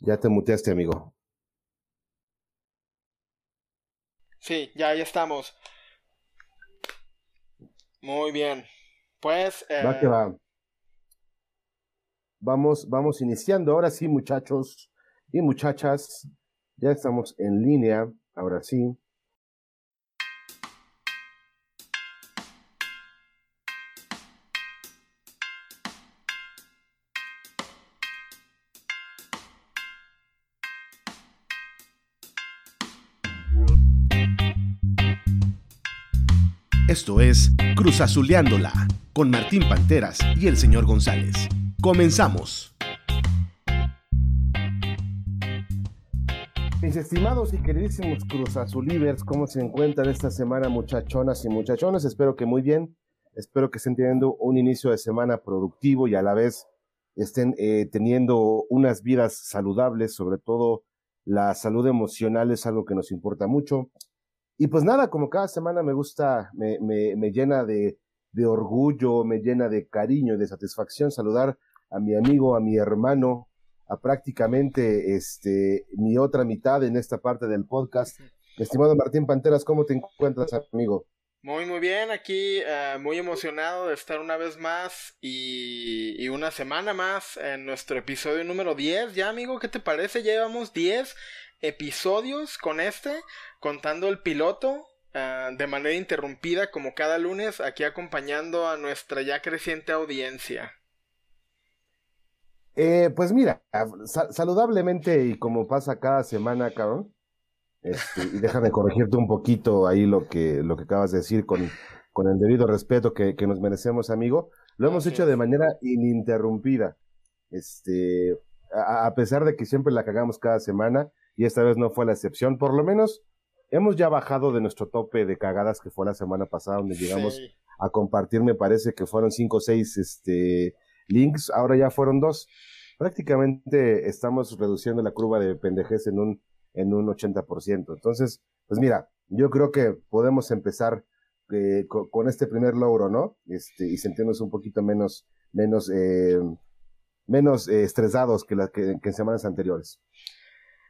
Ya te muteaste, amigo. Sí, ya, ya estamos. Muy bien. Pues. Va que eh, va. Vamos, vamos iniciando. Ahora sí, muchachos y muchachas. Ya estamos en línea. Ahora sí. Esto es Cruzazuleándola con Martín Panteras y el señor González. Comenzamos. Mis estimados y queridísimos Cruzazulivers, ¿cómo se encuentran esta semana, muchachonas y muchachones? Espero que muy bien. Espero que estén teniendo un inicio de semana productivo y a la vez estén eh, teniendo unas vidas saludables, sobre todo la salud emocional es algo que nos importa mucho. Y pues nada, como cada semana me gusta, me, me, me llena de, de, orgullo, me llena de cariño y de satisfacción saludar a mi amigo, a mi hermano, a prácticamente este, mi otra mitad en esta parte del podcast. Estimado Martín Panteras, ¿cómo te encuentras, amigo? Muy, muy bien, aquí eh, muy emocionado de estar una vez más y, y, una semana más en nuestro episodio número 10. Ya, amigo, ¿qué te parece? Ya llevamos 10 episodios con este, contando el piloto ah, de manera interrumpida como cada lunes, aquí acompañando a nuestra ya creciente audiencia. Eh, pues mira, saludablemente y como pasa cada semana, cabrón, este, y déjame corregirte un poquito ahí lo que, lo que acabas de decir con, con el debido respeto que, que nos merecemos, amigo. Lo hemos hecho de manera ininterrumpida. Este, a, pesar de que siempre la cagamos cada semana, y esta vez no fue la excepción. Por lo menos hemos ya bajado de nuestro tope de cagadas que fue la semana pasada, donde llegamos a compartir, me parece que fueron cinco o seis este, links, ahora ya fueron dos. Prácticamente estamos reduciendo la curva de pendejez en un, en un 80%. Entonces, pues mira, yo creo que podemos empezar eh, con, este primer logro, ¿no? Este, y sentirnos un poquito menos, menos, eh, menos eh, estresados que, la, que en semanas anteriores.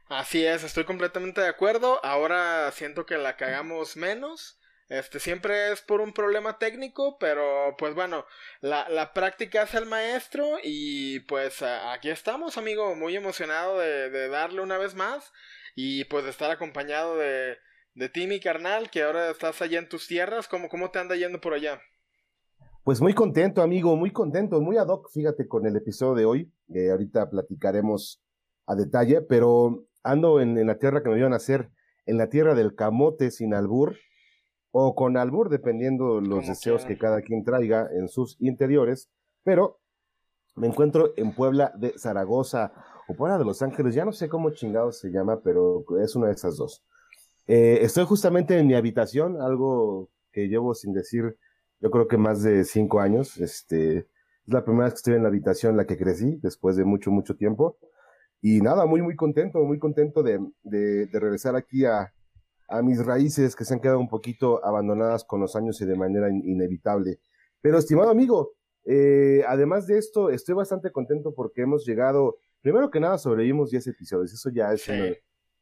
Así es, estoy completamente de acuerdo. Ahora siento que la cagamos menos. Este siempre es por un problema técnico, pero pues bueno, la, la práctica es el maestro y pues aquí estamos, amigo, muy emocionado de, de, darle una vez más y pues de estar acompañado de, de ti, mi carnal, que ahora estás allá en tus tierras. ¿Cómo, cómo te anda yendo por allá? Pues muy contento, amigo, muy contento, muy ad hoc, fíjate, con el episodio de hoy. Eh, ahorita platicaremos a detalle, pero ando en, la tierra que me vio nacer, en la tierra del camote sin albur, o con albur, dependiendo los deseos que cada quien traiga en sus interiores, pero me encuentro en Puebla de Zaragoza o Puebla de Los Ángeles, ya no sé cómo chingado se llama, pero es una de esas dos. Eh, estoy justamente en mi habitación, algo que llevo sin decir, yo creo que más de cinco años. Este, es la primera vez que estoy en la habitación en la que crecí, después de mucho, mucho tiempo. Y nada, muy, muy contento, muy contento de, de, regresar aquí a, a, mis raíces que se han quedado un poquito abandonadas con los años y de manera inevitable. Pero, estimado amigo, eh, además de esto, estoy bastante contento porque hemos llegado, primero que nada, sobrevivimos 10 episodios. Eso ya es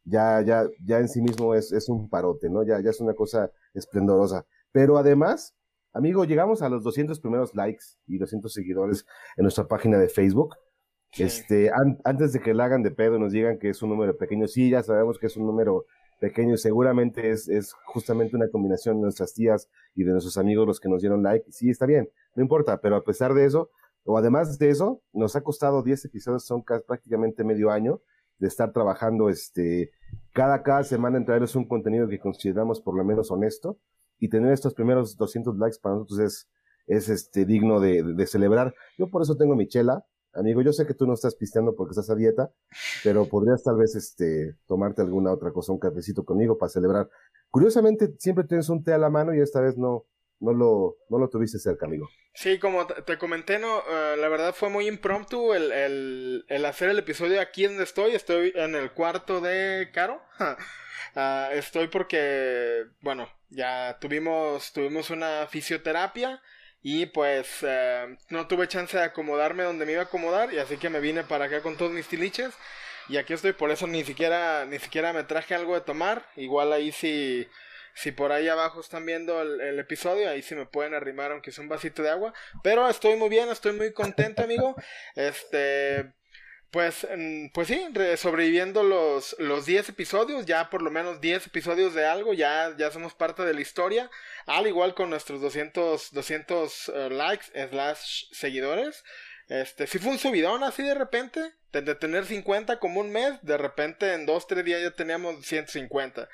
ya, ya, ya en sí mismo es, es un parote, ¿no? Ya, ya es una cosa esplendorosa. Pero además, amigo, llegamos a los 200 primeros likes y 200 seguidores en nuestra página de Facebook. Este, antes de que la hagan de pedo, nos digan que es un número pequeño, sí, ya sabemos que es un número pequeño, seguramente es, es justamente una combinación de nuestras tías y de nuestros amigos los que nos dieron like, sí, está bien, no importa, pero a pesar de eso, o además de eso, nos ha costado 10 episodios, son prácticamente medio año de estar trabajando, este, cada, cada semana en traerles un contenido que consideramos por lo menos honesto, y tener estos primeros 200 likes para nosotros es, es este, digno de, de celebrar. Yo por eso tengo mi chela, amigo, yo sé que tú no estás pisteando porque estás a dieta, pero podrías tal vez este, tomarte alguna otra cosa, un cafecito conmigo para celebrar. Curiosamente, siempre tienes un té a la mano y esta vez no, no lo, no lo tuviste cerca, amigo. Sí, como te comenté, no, uh, la verdad fue muy impromptu el, el, el, hacer el episodio aquí donde estoy. Estoy en el cuarto de Caro. uh, estoy porque, bueno, ya tuvimos, tuvimos una fisioterapia y pues eh, no tuve chance de acomodarme donde me iba a acomodar y así que me vine para acá con todos mis tiliches. y aquí estoy, por eso ni siquiera, ni siquiera me traje algo de tomar, igual ahí si, si por ahí abajo están viendo el, episodio, ahí sí me pueden arrimar aunque sea un vasito de agua, pero estoy muy bien, estoy muy contento amigo, este... Pues, pues sí, sobreviviendo los, los 10 episodios, ya por lo menos 10 episodios de algo, ya, ya somos parte de la historia, al igual con nuestros 200, 200 eh, likes, slash seguidores. Este, si fue un subidón así de repente, de, tener 50 como un mes, de repente en 2, 3 días ya teníamos 150.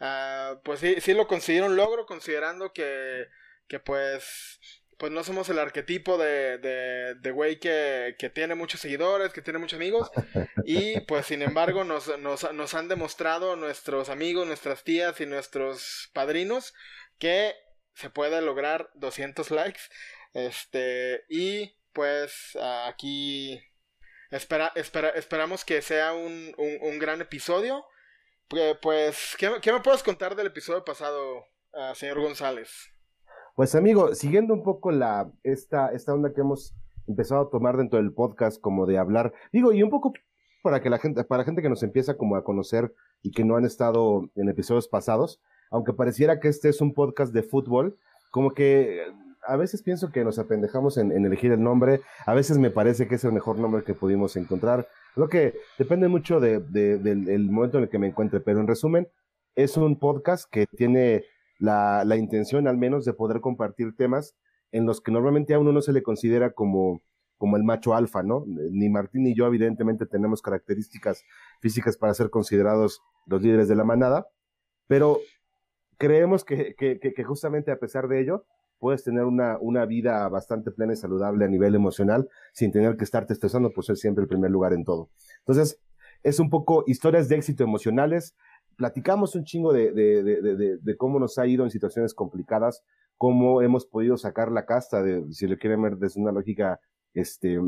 Ah, pues sí, sí lo consiguieron logro, considerando que, que pues pues no somos el arquetipo de, de, de güey que, que, tiene muchos seguidores, que tiene muchos amigos. Y pues sin embargo nos, nos, nos, han demostrado nuestros amigos, nuestras tías y nuestros padrinos que se puede lograr 200 likes. Este, y pues aquí espera, espera, esperamos que sea un, un, gran episodio. Pues, ¿qué, ¿qué, me puedes contar del episodio pasado, señor González? Pues amigo, siguiendo un poco la, esta, esta onda que hemos empezado a tomar dentro del podcast como de hablar, digo, y un poco para que la gente, para gente que nos empieza como a conocer y que no han estado en episodios pasados, aunque pareciera que este es un podcast de fútbol, como que a veces pienso que nos apendejamos en, elegir el nombre, a veces me parece que es el mejor nombre que pudimos encontrar, lo que depende mucho de, del momento en el que me encuentre, pero en resumen, es un podcast que tiene la, la, intención al menos de poder compartir temas en los que normalmente a uno no se le considera como, como el macho alfa, ¿no? Ni Martín ni yo evidentemente tenemos características físicas para ser considerados los líderes de la manada, pero creemos que, que, que justamente a pesar de ello, puedes tener una, una vida bastante plena y saludable a nivel emocional sin tener que estarte estresando por ser siempre el primer lugar en todo. Entonces, es un poco historias de éxito emocionales, platicamos un chingo de, de, de, de, cómo nos ha ido en situaciones complicadas, cómo hemos podido sacar la casta, de, si le quieren ver desde una lógica, este,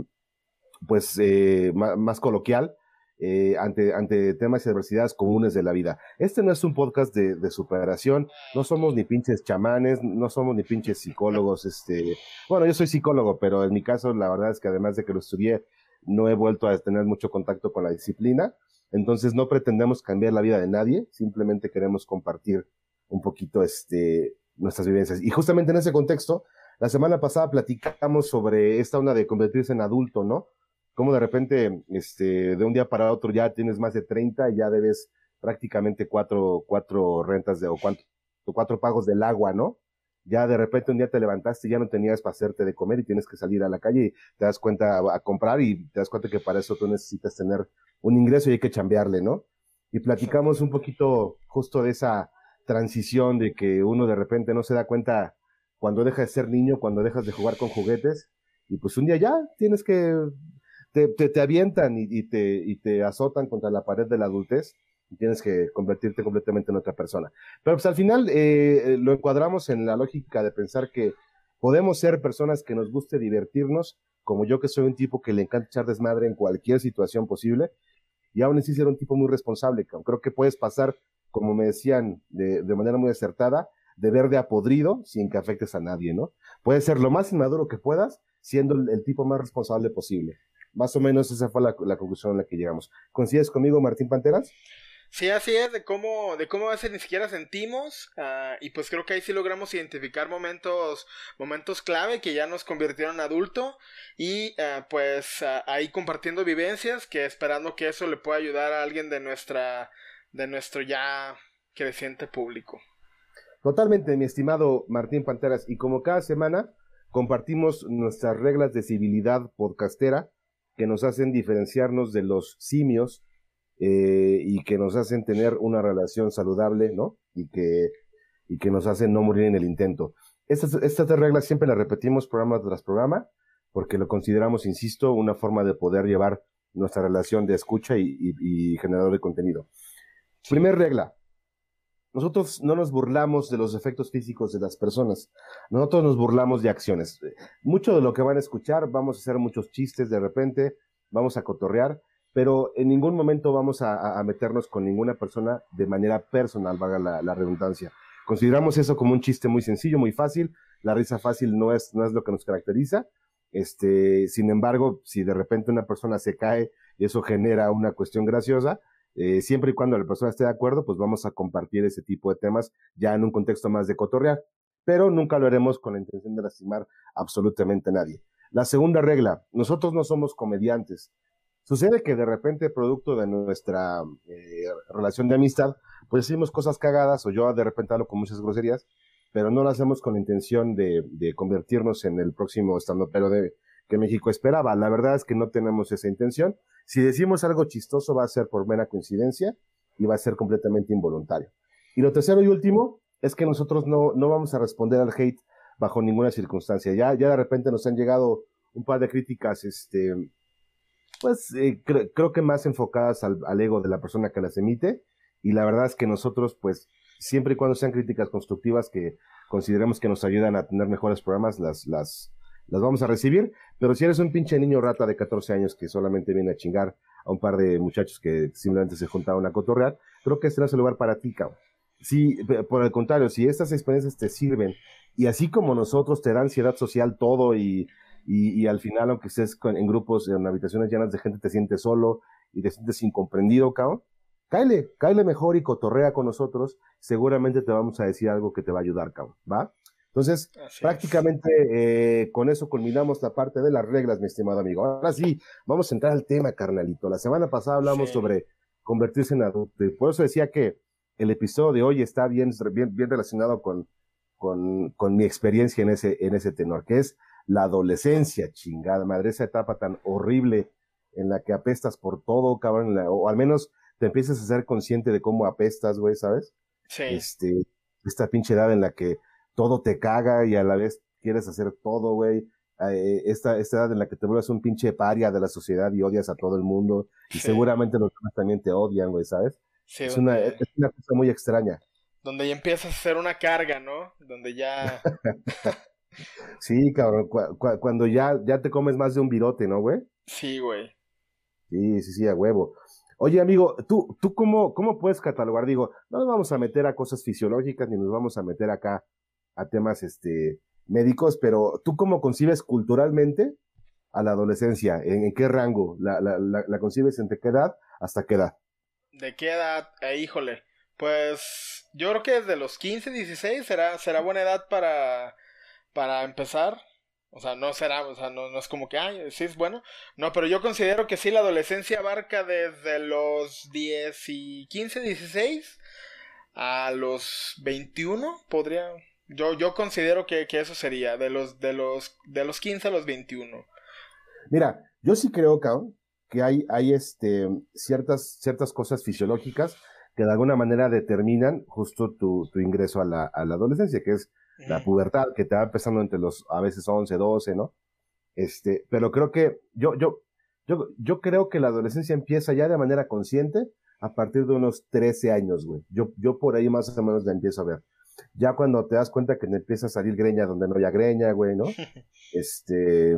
pues, eh, más, coloquial, eh, ante, ante temas y adversidades comunes de la vida. Este no es un podcast de, de, superación, no somos ni pinches chamanes, no somos ni pinches psicólogos, este, bueno, yo soy psicólogo, pero en mi caso la verdad es que además de que lo estudié, no he vuelto a tener mucho contacto con la disciplina, entonces no pretendemos cambiar la vida de nadie, simplemente queremos compartir un poquito este, nuestras vivencias. Y justamente en ese contexto, la semana pasada platicamos sobre esta onda de convertirse en adulto, ¿no? Cómo de repente, este, de un día para otro ya tienes más de 30 y ya debes prácticamente cuatro, cuatro rentas de, o cuatro pagos del agua, ¿no? ya de repente un día te levantaste y ya no tenías para hacerte de comer y tienes que salir a la calle y te das cuenta a, comprar y te das cuenta que para eso tú necesitas tener un ingreso y hay que chambearle, ¿no? Y platicamos un poquito justo de esa transición de que uno de repente no se da cuenta cuando deja de ser niño, cuando dejas de jugar con juguetes y pues un día ya tienes que, te, te, avientan y, y, te, y te azotan contra la pared de la adultez tienes que convertirte completamente en otra persona. Pero pues al final eh, lo encuadramos en la lógica de pensar que podemos ser personas que nos guste divertirnos, como yo que soy un tipo que le encanta echar desmadre en cualquier situación posible, y aún así ser un tipo muy responsable. Creo que puedes pasar, como me decían de, de manera muy acertada, de verde a podrido sin que afectes a nadie, ¿no? Puedes ser lo más inmaduro que puedas, siendo el, tipo más responsable posible. Más o menos esa fue la, la conclusión a la que llegamos. ¿Coincides conmigo, Martín Panteras? Sí, así es, de cómo, de cómo a veces ni siquiera sentimos, uh, y pues creo que ahí sí logramos identificar momentos, momentos clave que ya nos convirtieron en adulto, y uh, pues uh, ahí compartiendo vivencias, que esperando que eso le pueda ayudar a alguien de nuestra, de nuestro ya creciente público. Totalmente, mi estimado Martín Panteras, y como cada semana compartimos nuestras reglas de civilidad podcastera que nos hacen diferenciarnos de los simios eh, y que nos hacen tener una relación saludable, ¿no? Y que, y que nos hacen no morir en el intento. Estas, estas reglas siempre las repetimos programa tras programa, porque lo consideramos, insisto, una forma de poder llevar nuestra relación de escucha y, y, generador de contenido. Primer regla. Nosotros no nos burlamos de los efectos físicos de las personas. Nosotros nos burlamos de acciones. Mucho de lo que van a escuchar, vamos a hacer muchos chistes de repente, vamos a cotorrear, pero en ningún momento vamos a, meternos con ninguna persona de manera personal, vaga la, redundancia. Consideramos eso como un chiste muy sencillo, muy fácil. La risa fácil no es, no es lo que nos caracteriza. Este, sin embargo, si de repente una persona se cae y eso genera una cuestión graciosa, eh, siempre y cuando la persona esté de acuerdo, pues vamos a compartir ese tipo de temas ya en un contexto más de cotorrear, pero nunca lo haremos con la intención de lastimar absolutamente a nadie. La segunda regla, nosotros no somos comediantes. Sucede que de repente, producto de nuestra eh, relación de amistad, pues decimos cosas cagadas o yo de repente hablo con muchas groserías, pero no lo hacemos con la intención de, de convertirnos en el próximo estando pero de que México esperaba. La verdad es que no tenemos esa intención. Si decimos algo chistoso va a ser por mera coincidencia y va a ser completamente involuntario. Y lo tercero y último es que nosotros no, no vamos a responder al hate bajo ninguna circunstancia. Ya, ya de repente nos han llegado un par de críticas, este, pues eh, creo que más enfocadas al, al ego de la persona que las emite. Y la verdad es que nosotros, pues, siempre y cuando sean críticas constructivas que consideremos que nos ayudan a tener mejores programas, las, las, las vamos a recibir. Pero si eres un pinche niño rata de 14 años que solamente viene a chingar a un par de muchachos que simplemente se juntaron a cotorrear, creo que este no es el lugar para ti, cabrón. Si, por el contrario, si estas experiencias te sirven y así como nosotros te da ansiedad social todo y, y, y al final, aunque estés en grupos, en habitaciones llenas de gente, te sientes solo y te sientes incomprendido, cabrón, cáele, cáele mejor y cotorrea con nosotros, seguramente te vamos a decir algo que te va a ayudar, cabrón, ¿va? Entonces, Así prácticamente eh, con eso culminamos la parte de las reglas, mi estimado amigo. Ahora sí, vamos a entrar al tema, carnalito. La semana pasada hablamos sí. sobre convertirse en adulto. Y por eso decía que el episodio de hoy está bien, bien, bien relacionado con, con, con, mi experiencia en ese, en ese tenor, que es la adolescencia, chingada madre, esa etapa tan horrible en la que apestas por todo, cabrón, la, o al menos te empiezas a ser consciente de cómo apestas, güey, ¿sabes? Sí. Este, esta pinche edad en la que todo te caga y a la vez quieres hacer todo, güey. Eh, esta, esta edad en la que te vuelves un pinche paria de la sociedad y odias a todo el mundo. Y sí. seguramente los demás también te odian, güey, ¿sabes? Sí, es, una, es una cosa muy extraña. Donde ya empiezas a hacer una carga, ¿no? Donde ya... sí, cabrón, cu cu cuando ya, ya te comes más de un virote, ¿no, güey? Sí, güey. Sí, sí, sí, a huevo. Oye, amigo, ¿tú, tú cómo, cómo puedes catalogar? Digo, no nos vamos a meter a cosas fisiológicas ni nos vamos a meter acá a temas este, médicos, pero ¿tú cómo concibes culturalmente a la adolescencia? ¿En, en qué rango? ¿La, la, la, la concibes entre qué edad hasta qué edad? ¿De qué edad? Eh, híjole, pues yo creo que desde los 15, 16 será, será buena edad para, para empezar. O sea, no será, o sea, no, no es como que, ay, sí es bueno. No, pero yo considero que sí, la adolescencia abarca desde los 10 y 15, 16 a los 21, podría, yo, yo considero que, que, eso sería, de los, de, los, de los 15 a los 21. Mira, yo sí creo, cabrón, que hay, hay este, ciertas, ciertas cosas fisiológicas que de alguna manera determinan justo tu, tu ingreso a la, a la adolescencia, que es la pubertad, que te va empezando entre los, a veces 11, 12, ¿no? Este, pero creo que, yo, yo, yo, yo creo que la adolescencia empieza ya de manera consciente a partir de unos 13 años, güey. Yo, yo por ahí más o menos la empiezo a ver ya cuando te das cuenta que te empieza a salir greña donde no haya greña, güey, ¿no? Este,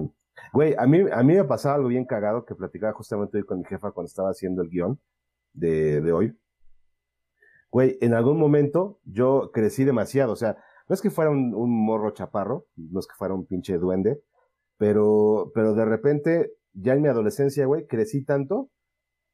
güey, a mí, a mí me pasaba algo bien cagado que platicaba justamente hoy con mi jefa cuando estaba haciendo el guion de, de hoy. Güey, en algún momento yo crecí demasiado, o sea, no es que fuera un, morro chaparro, no es que fuera un pinche duende, pero, pero de repente, ya en mi adolescencia, güey, crecí tanto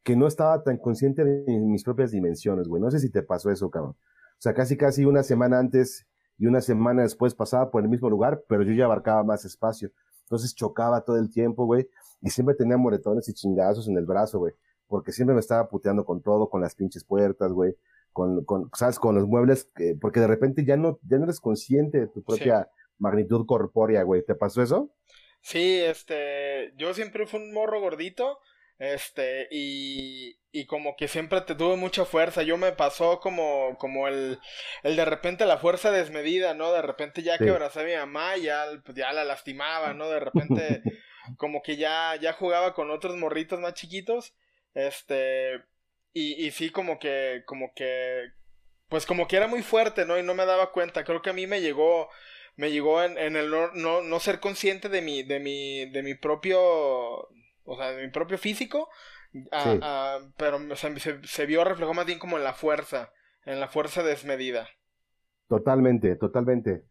que no estaba tan consciente de mis propias dimensiones, güey. No sé si te pasó eso, cabrón. O sea, casi casi una semana antes y una semana después pasaba por el mismo lugar, pero yo ya abarcaba más espacio. Entonces chocaba todo el tiempo, güey, y siempre tenía moretones y chingazos en el brazo, güey, porque siempre me estaba puteando con todo, con las pinches puertas, güey, con, con, sabes, con los muebles, eh, porque de repente ya no, ya no eres consciente de tu propia sí. magnitud corpórea, güey. ¿Te pasó eso? Sí, este, yo siempre fui un morro gordito, este, y, y como que siempre te tuve mucha fuerza. Yo me pasó como, como el, el de repente la fuerza desmedida, ¿no? De repente ya sí. que abracé a mi mamá, ya, pues ya la lastimaba, ¿no? De repente como que ya, ya jugaba con otros morritos más chiquitos. Este, y, y sí como que, como que, pues como que era muy fuerte, ¿no? Y no me daba cuenta. Creo que a mí me llegó, me llegó en, en el no, no, no ser consciente de mi, de mi, de mi propio, o sea, de mi propio físico a, sí. a, pero se, se, se, vio reflejado más bien como en la fuerza, en la fuerza desmedida. Totalmente, totalmente.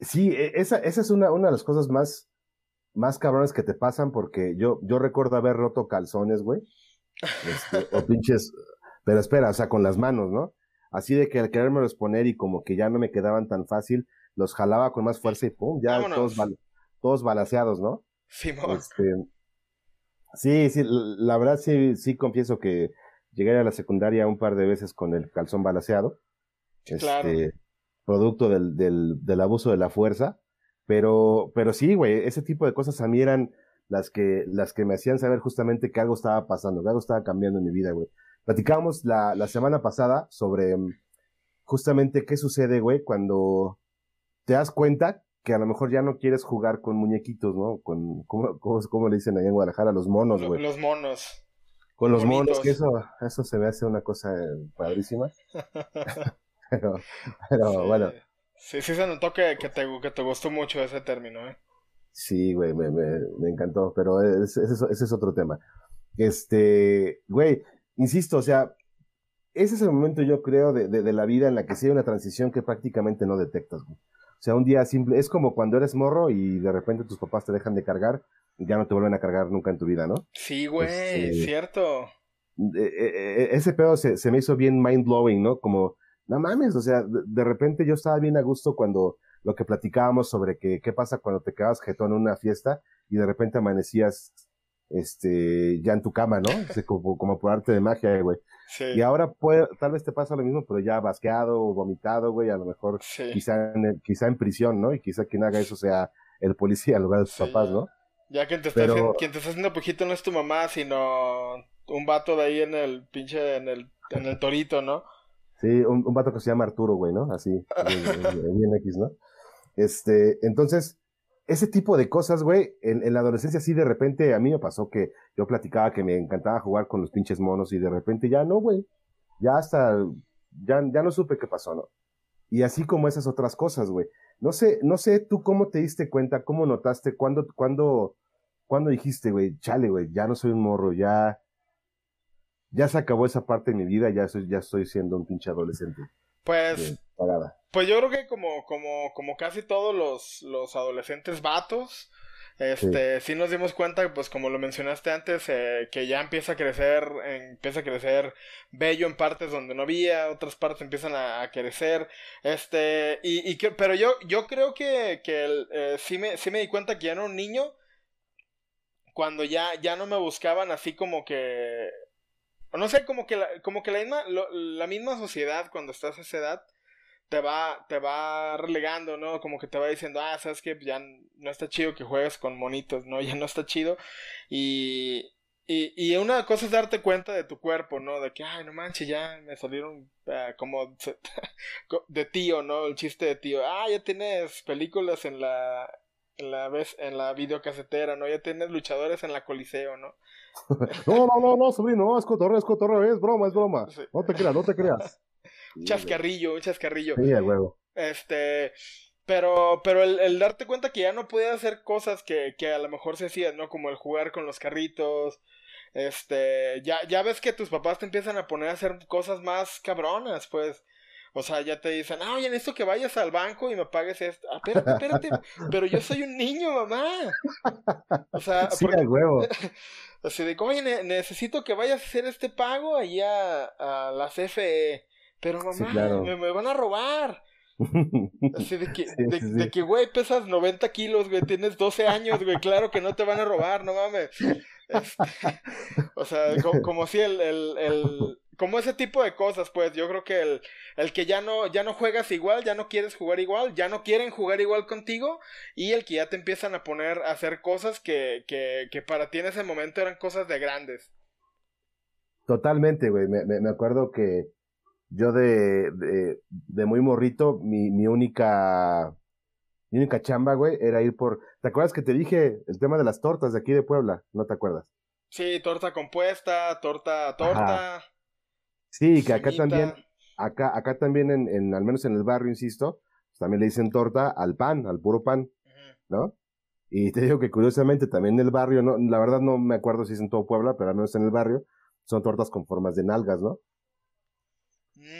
Sí, esa, esa es una, una de las cosas más más cabrones que te pasan porque yo, yo recuerdo haber roto calzones, güey. Este, o pinches, pero espera, o sea, con las manos, ¿no? Así de que al querérmelos poner y como que ya no me quedaban tan fácil, los jalaba con más fuerza y pum, ya todos, todos balaseados, ¿no? Sí, este, sí, sí, la verdad sí, sí confieso que llegué a la secundaria un par de veces con el calzón balaseado. Este, producto del, del, del abuso de la fuerza. Pero, pero sí, güey, ese tipo de cosas a mí eran las que, las que me hacían saber justamente que algo estaba pasando, que algo estaba cambiando en mi vida, güey. Platicábamos la, la semana pasada sobre mm, justamente qué sucede, güey, cuando te das cuenta que a lo mejor ya no quieres jugar con muñequitos, ¿no? Con, ¿cómo, cómo, le dicen ahí en Guadalajara? Los monos, güey. Los monos. Con los monos, que eso, eso se me hace una cosa padrísima. pero, pero bueno. Sí, sí se notó que, que, te, que te gustó mucho ese término, ¿eh? Sí, güey, me, me, me encantó, pero ese, es otro tema. Este, güey, insisto, o sea, ese es el momento, yo creo, de, de, la vida en la que sí hay una transición que prácticamente no detectas, güey. O sea, un día simple, es como cuando eres morro y de repente tus papás te dejan de cargar y ya no te vuelven a cargar nunca en tu vida, ¿no? Sí, güey, este, cierto. E, e, e, ese pedo se, se, me hizo bien mind blowing, ¿no? Como no mames, o sea, de, repente yo estaba bien a gusto cuando lo que platicábamos sobre que qué pasa cuando te quedas jetón en una fiesta y de repente amanecías este ya en tu cama, ¿no? como, como, por arte de magia, güey. Sí. Y ahora puede, tal vez te pasa lo mismo, pero ya basqueado o vomitado, güey, a lo mejor quizá, en, quizá en prisión, ¿no? Y quizá quien haga eso sea el policía en lugar de tus papás, ¿no? Ya quien te, está haciendo, quien te está haciendo pujito no es tu mamá, sino un vato de ahí en el pinche, en el, en el torito, ¿no? Sí, un, un vato que se llama Arturo, güey, ¿no? Así, en X, ¿no? Este, entonces, ese tipo de cosas, güey, en, la adolescencia sí de repente a mí me pasó que yo platicaba que me encantaba jugar con los pinches monos y de repente ya no, güey. Ya hasta, ya, ya no supe qué pasó, ¿no? Y así como esas otras cosas, güey. No sé, no sé tú cómo te diste cuenta, cómo notaste, cuándo, cuándo, cuándo dijiste, güey, chale, güey, ya no soy un morro, ya, ya se acabó esa parte de mi vida, ya, soy, ya estoy siendo un pinche adolescente. Pues, pues yo creo que como, como, como casi todos los, los adolescentes vatos, este, sí. nos dimos cuenta, pues como lo mencionaste antes, eh, que ya empieza a crecer, empieza a crecer bello en partes donde no había, otras partes empiezan a, crecer, este, y, y que, pero yo, yo creo que, que eh, sí, me, sí me di cuenta que ya era un niño cuando ya, ya no me buscaban así como que no sé, como que la, como que la misma, la misma sociedad cuando estás a esa edad te va, te va relegando, ¿no? Como que te va diciendo, ah, sabes que ya no está chido que juegues con monitos, ¿no? Ya no está chido. Y, y, y una cosa es darte cuenta de tu cuerpo, ¿no? De que, ay, no manches, ya me salieron uh, como de tío, ¿no? El chiste de tío. Ah, ya tienes películas en la, en la vez en la videocasetera, ¿no? Ya tienes luchadores en la Coliseo, ¿no? no, no, no, no, sobrino, no, es cotorreo, es cotorreo, es broma, es broma. No te creas, no te creas. un chascarrillo, un chascarrillo. Sí, huevo. Este, pero, pero el, el, darte cuenta que ya no podías hacer cosas que, que a lo mejor se hacían, ¿no? Como el jugar con los carritos, este, ya, ya ves que tus papás te empiezan a poner a hacer cosas más cabronas, pues. O sea, ya te dicen, ah, oye, esto que vayas al banco y me pagues esto. Ah, espérate, espérate, pero yo soy un niño, mamá. O sea, sí, porque... huevo. Así de, oye, necesito que vayas a hacer este pago allá a la CFE. Pero mamá, me, van a robar. Así de que, de, que, güey, pesas 90 kilos, güey, tienes 12 años, güey, claro que no te van a robar, no mames. Este, o sea, como, si el, el, el, como ese tipo de cosas, pues yo creo que el, el que ya no, ya no juegas igual, ya no quieres jugar igual, ya no quieren jugar igual contigo y el que ya te empiezan a poner a hacer cosas que, que, que para ti en ese momento eran cosas de grandes. Totalmente, güey. Me, me, acuerdo que yo de, de, de muy morrito, mi, mi única mi única chamba, güey, era ir por. ¿Te acuerdas que te dije el tema de las tortas de aquí de Puebla? ¿No te acuerdas? Sí, torta compuesta, torta, torta. Sí, que acá también, acá, acá también, en, en, al menos en el barrio, insisto, pues también le dicen torta al pan, al puro pan, ¿no? Y te digo que curiosamente también en el barrio, no, la verdad no me acuerdo si es en todo Puebla, pero al menos en el barrio, son tortas con formas de nalgas, ¿no?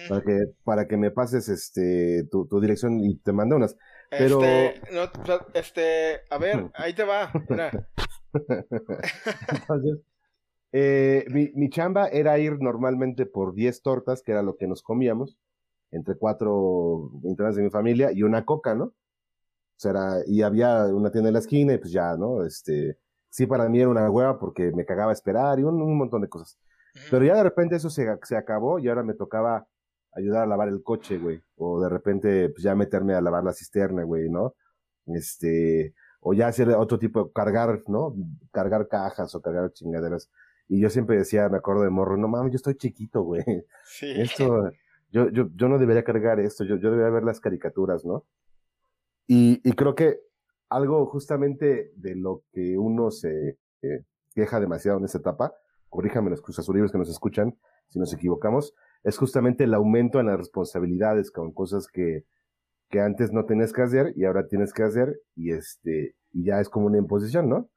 Para mm. que, para que me pases este tu, tu dirección y te mande unas. Pero... Este, no, este, a ver, ahí te va. Entonces, eh, mi, mi, chamba era ir normalmente por 10 tortas, que era lo que nos comíamos, entre cuatro integrantes de mi familia, y una coca, ¿no? O sea, y había una tienda en la esquina, y pues ya, ¿no? Este, sí, para mí era una hueva porque me cagaba esperar y un, un montón de cosas. Pero ya de repente eso se, se acabó y ahora me tocaba ayudar a lavar el coche, güey. O de repente, pues ya meterme a lavar la cisterna, güey, ¿no? Este, o ya hacer otro tipo de cargar, ¿no? Cargar cajas o cargar chingaderas. Y yo siempre decía, me acuerdo de morro, no mames, yo estoy chiquito, güey. Sí. Esto, yo, yo, yo no debería cargar esto, yo, yo debería ver las caricaturas, ¿no? Y, y creo que algo justamente de lo que uno se eh, queja demasiado en esta etapa, corríjame los libros que nos escuchan si nos equivocamos, es justamente el aumento en las responsabilidades con cosas que, que antes no tenías que hacer y ahora tienes que hacer y este, y ya es como una imposición, ¿no?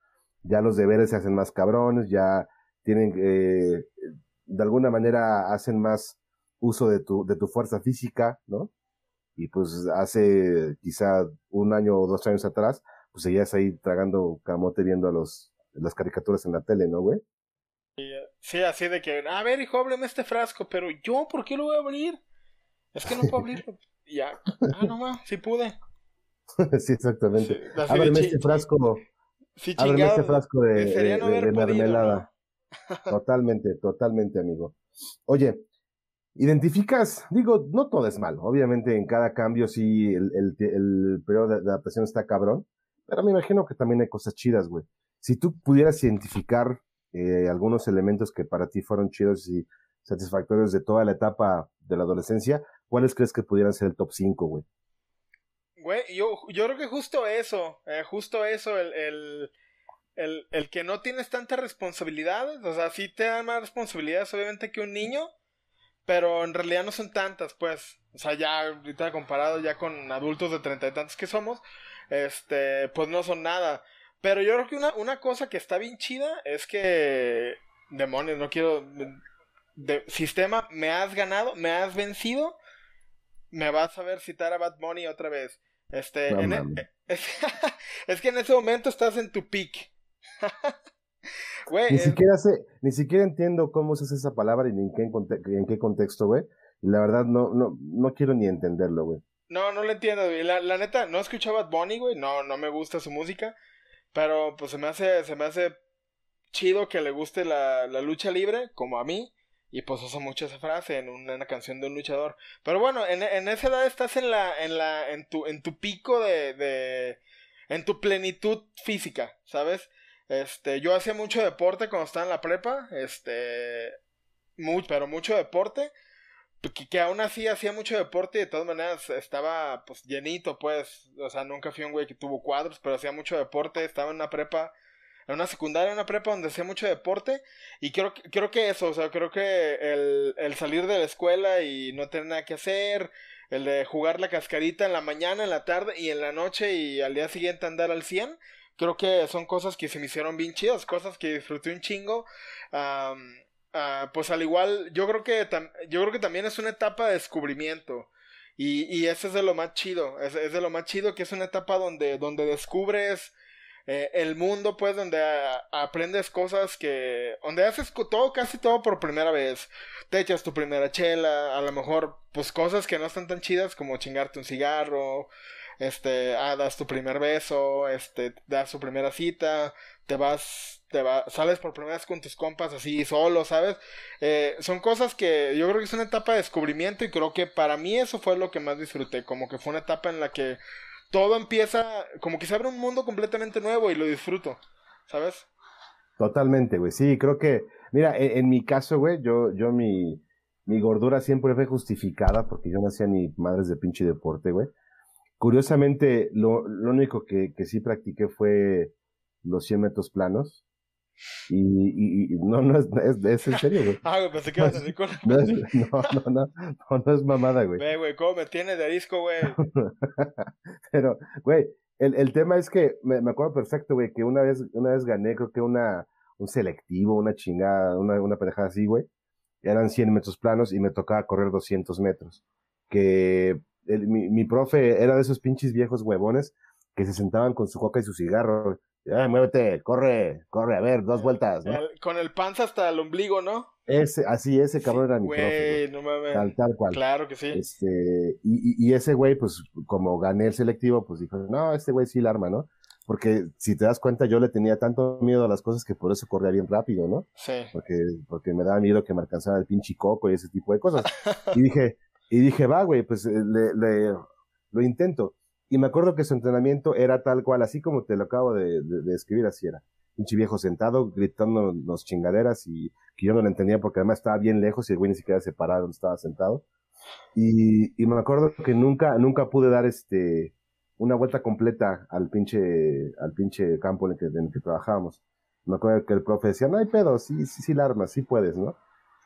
Ya los deberes se hacen más cabrones, ya tienen, eh, de alguna manera hacen más uso de tu, de tu fuerza física, ¿no? Y pues hace quizá un año o dos años atrás, pues seguías ahí tragando camote viendo a los, las caricaturas en la tele, ¿no, güey? Sí, así de que, a ver, hijo, ábreme este frasco, pero yo, ¿por qué lo voy a abrir? Es que no puedo abrirlo. ya, ah, no más, sí pude. sí, exactamente. ábreme este frasco. Sí, ábreme este frasco de, de, mermelada. Totalmente, totalmente, amigo. Oye, identificas, digo, no todo es malo. Obviamente en cada cambio sí el, periodo de adaptación está cabrón, pero me imagino que también hay cosas chidas, güey. Si tú pudieras identificar eh, algunos elementos que para ti fueron chidos y satisfactorios de toda la etapa de la adolescencia, ¿cuáles crees que pudieran ser el top 5, güey? Güey, yo, yo creo que justo eso, eh, justo eso, el, el, el, que no tienes tantas responsabilidades, o sea, sí te dan más responsabilidades obviamente que un niño, pero en realidad no son tantas, pues, o sea, ya ahorita comparado ya con adultos de treinta y tantos que somos, este, pues no son nada. Pero yo creo que una, una cosa que está bien chida es que. Demonios, no quiero. De, sistema, me has ganado, me has vencido. Me vas a ver citar a Bad Bunny otra vez. Este. E, es, que en ese momento estás en tu peak. ni, siquiera sé, ni siquiera entiendo cómo usas esa palabra y en qué, en qué contexto, güey. Y la verdad no, no, no quiero ni entenderlo, güey. No, no lo entiendo, güey. La, la neta, no escucho a Bad Bunny, güey. No, no me gusta su música. Pero pues se me hace, se me hace chido que le guste la, la lucha libre, como a mí. Y pues usa mucho esa frase en una, canción de un luchador. Pero bueno, en, en, esa edad estás en la, en la, en tu, en tu pico de, de, en tu plenitud física, ¿sabes? Este, yo hacía mucho deporte cuando estaba en la prepa, este, pero mucho deporte que, que, aún así hacía mucho deporte y de todas maneras estaba pues llenito, pues, o sea, nunca fui un güey que tuvo cuadros, pero hacía mucho deporte, estaba en una prepa, en una secundaria, en una prepa donde hacía mucho deporte y creo, creo que eso, o sea, creo que el, el salir de la escuela y no tener nada que hacer, el de jugar la cascarita en la mañana, en la tarde y en la noche y al día siguiente andar al 100, creo que son cosas que se me hicieron bien chidas, cosas que disfruté un chingo. Ah, pues al igual, yo creo que yo creo que también es una etapa de descubrimiento. Y, y ese es de lo más chido. Es, de lo más chido que es una etapa donde, donde descubres eh, el mundo, pues, donde aprendes cosas que. donde haces todo, casi todo por primera vez. Te echas tu primera chela, a lo mejor, pues cosas que no están tan chidas como chingarte un cigarro. Este, ah, das tu primer beso, este, das tu primera cita, te vas te va, sales por primera vez con tus compas así solo, ¿sabes? Eh, son cosas que yo creo que es una etapa de descubrimiento y creo que para mí eso fue lo que más disfruté, como que fue una etapa en la que todo empieza, como que se abre un mundo completamente nuevo y lo disfruto, ¿sabes? Totalmente, güey, sí, creo que, mira, en, en mi caso, güey, yo, yo mi, mi gordura siempre fue justificada porque yo no hacía ni madres de pinche deporte, güey. Curiosamente, lo, lo único que, que sí practiqué fue los 100 metros planos. Y, y, no, no es, es, en serio, güey. ah, güey, pensé que ibas a decir con... no, no, no, no, no, es mamada, güey. Ve, güey, ¿cómo me tienes de disco, güey? Pero, güey, el, el tema es que me, me acuerdo perfecto, güey, que una vez, una vez gané, creo que una, un selectivo, una chingada, una, una pendejada así, güey. Eran 100 metros planos y me tocaba correr 200 metros. Que mi, mi profe era de esos pinches viejos huevones que se sentaban con su coca y su cigarro. Ay, muévete, corre, corre, a ver, dos vueltas, ¿no? con el panza hasta el ombligo, ¿no? Ese, así, ese cabrón era mi profe. no mames. Tal, tal cual. Claro que sí. Este, y, y, ese güey, pues, como gané el selectivo, pues dijo, no, este güey sí la arma, ¿no? Porque si te das cuenta, yo le tenía tanto miedo a las cosas que por eso corría bien rápido, ¿no? Sí. Porque, porque me daba miedo que me alcanzara el pinche coco y ese tipo de cosas. y dije, y dije, va, güey, pues eh, le, le, lo intento. Y me acuerdo que su entrenamiento era tal cual, así como te lo acabo de, de, escribir, así era. Pinche viejo sentado, gritando los chingaderas y que yo no lo entendía porque además estaba bien lejos y el güey ni siquiera se paraba donde estaba sentado. Y, y me acuerdo que nunca, nunca pude dar este, una vuelta completa al pinche, al pinche campo en el que, en el que trabajábamos. Me acuerdo que el profe decía, no hay pedo, sí, sí, sí la armas, sí puedes, ¿no?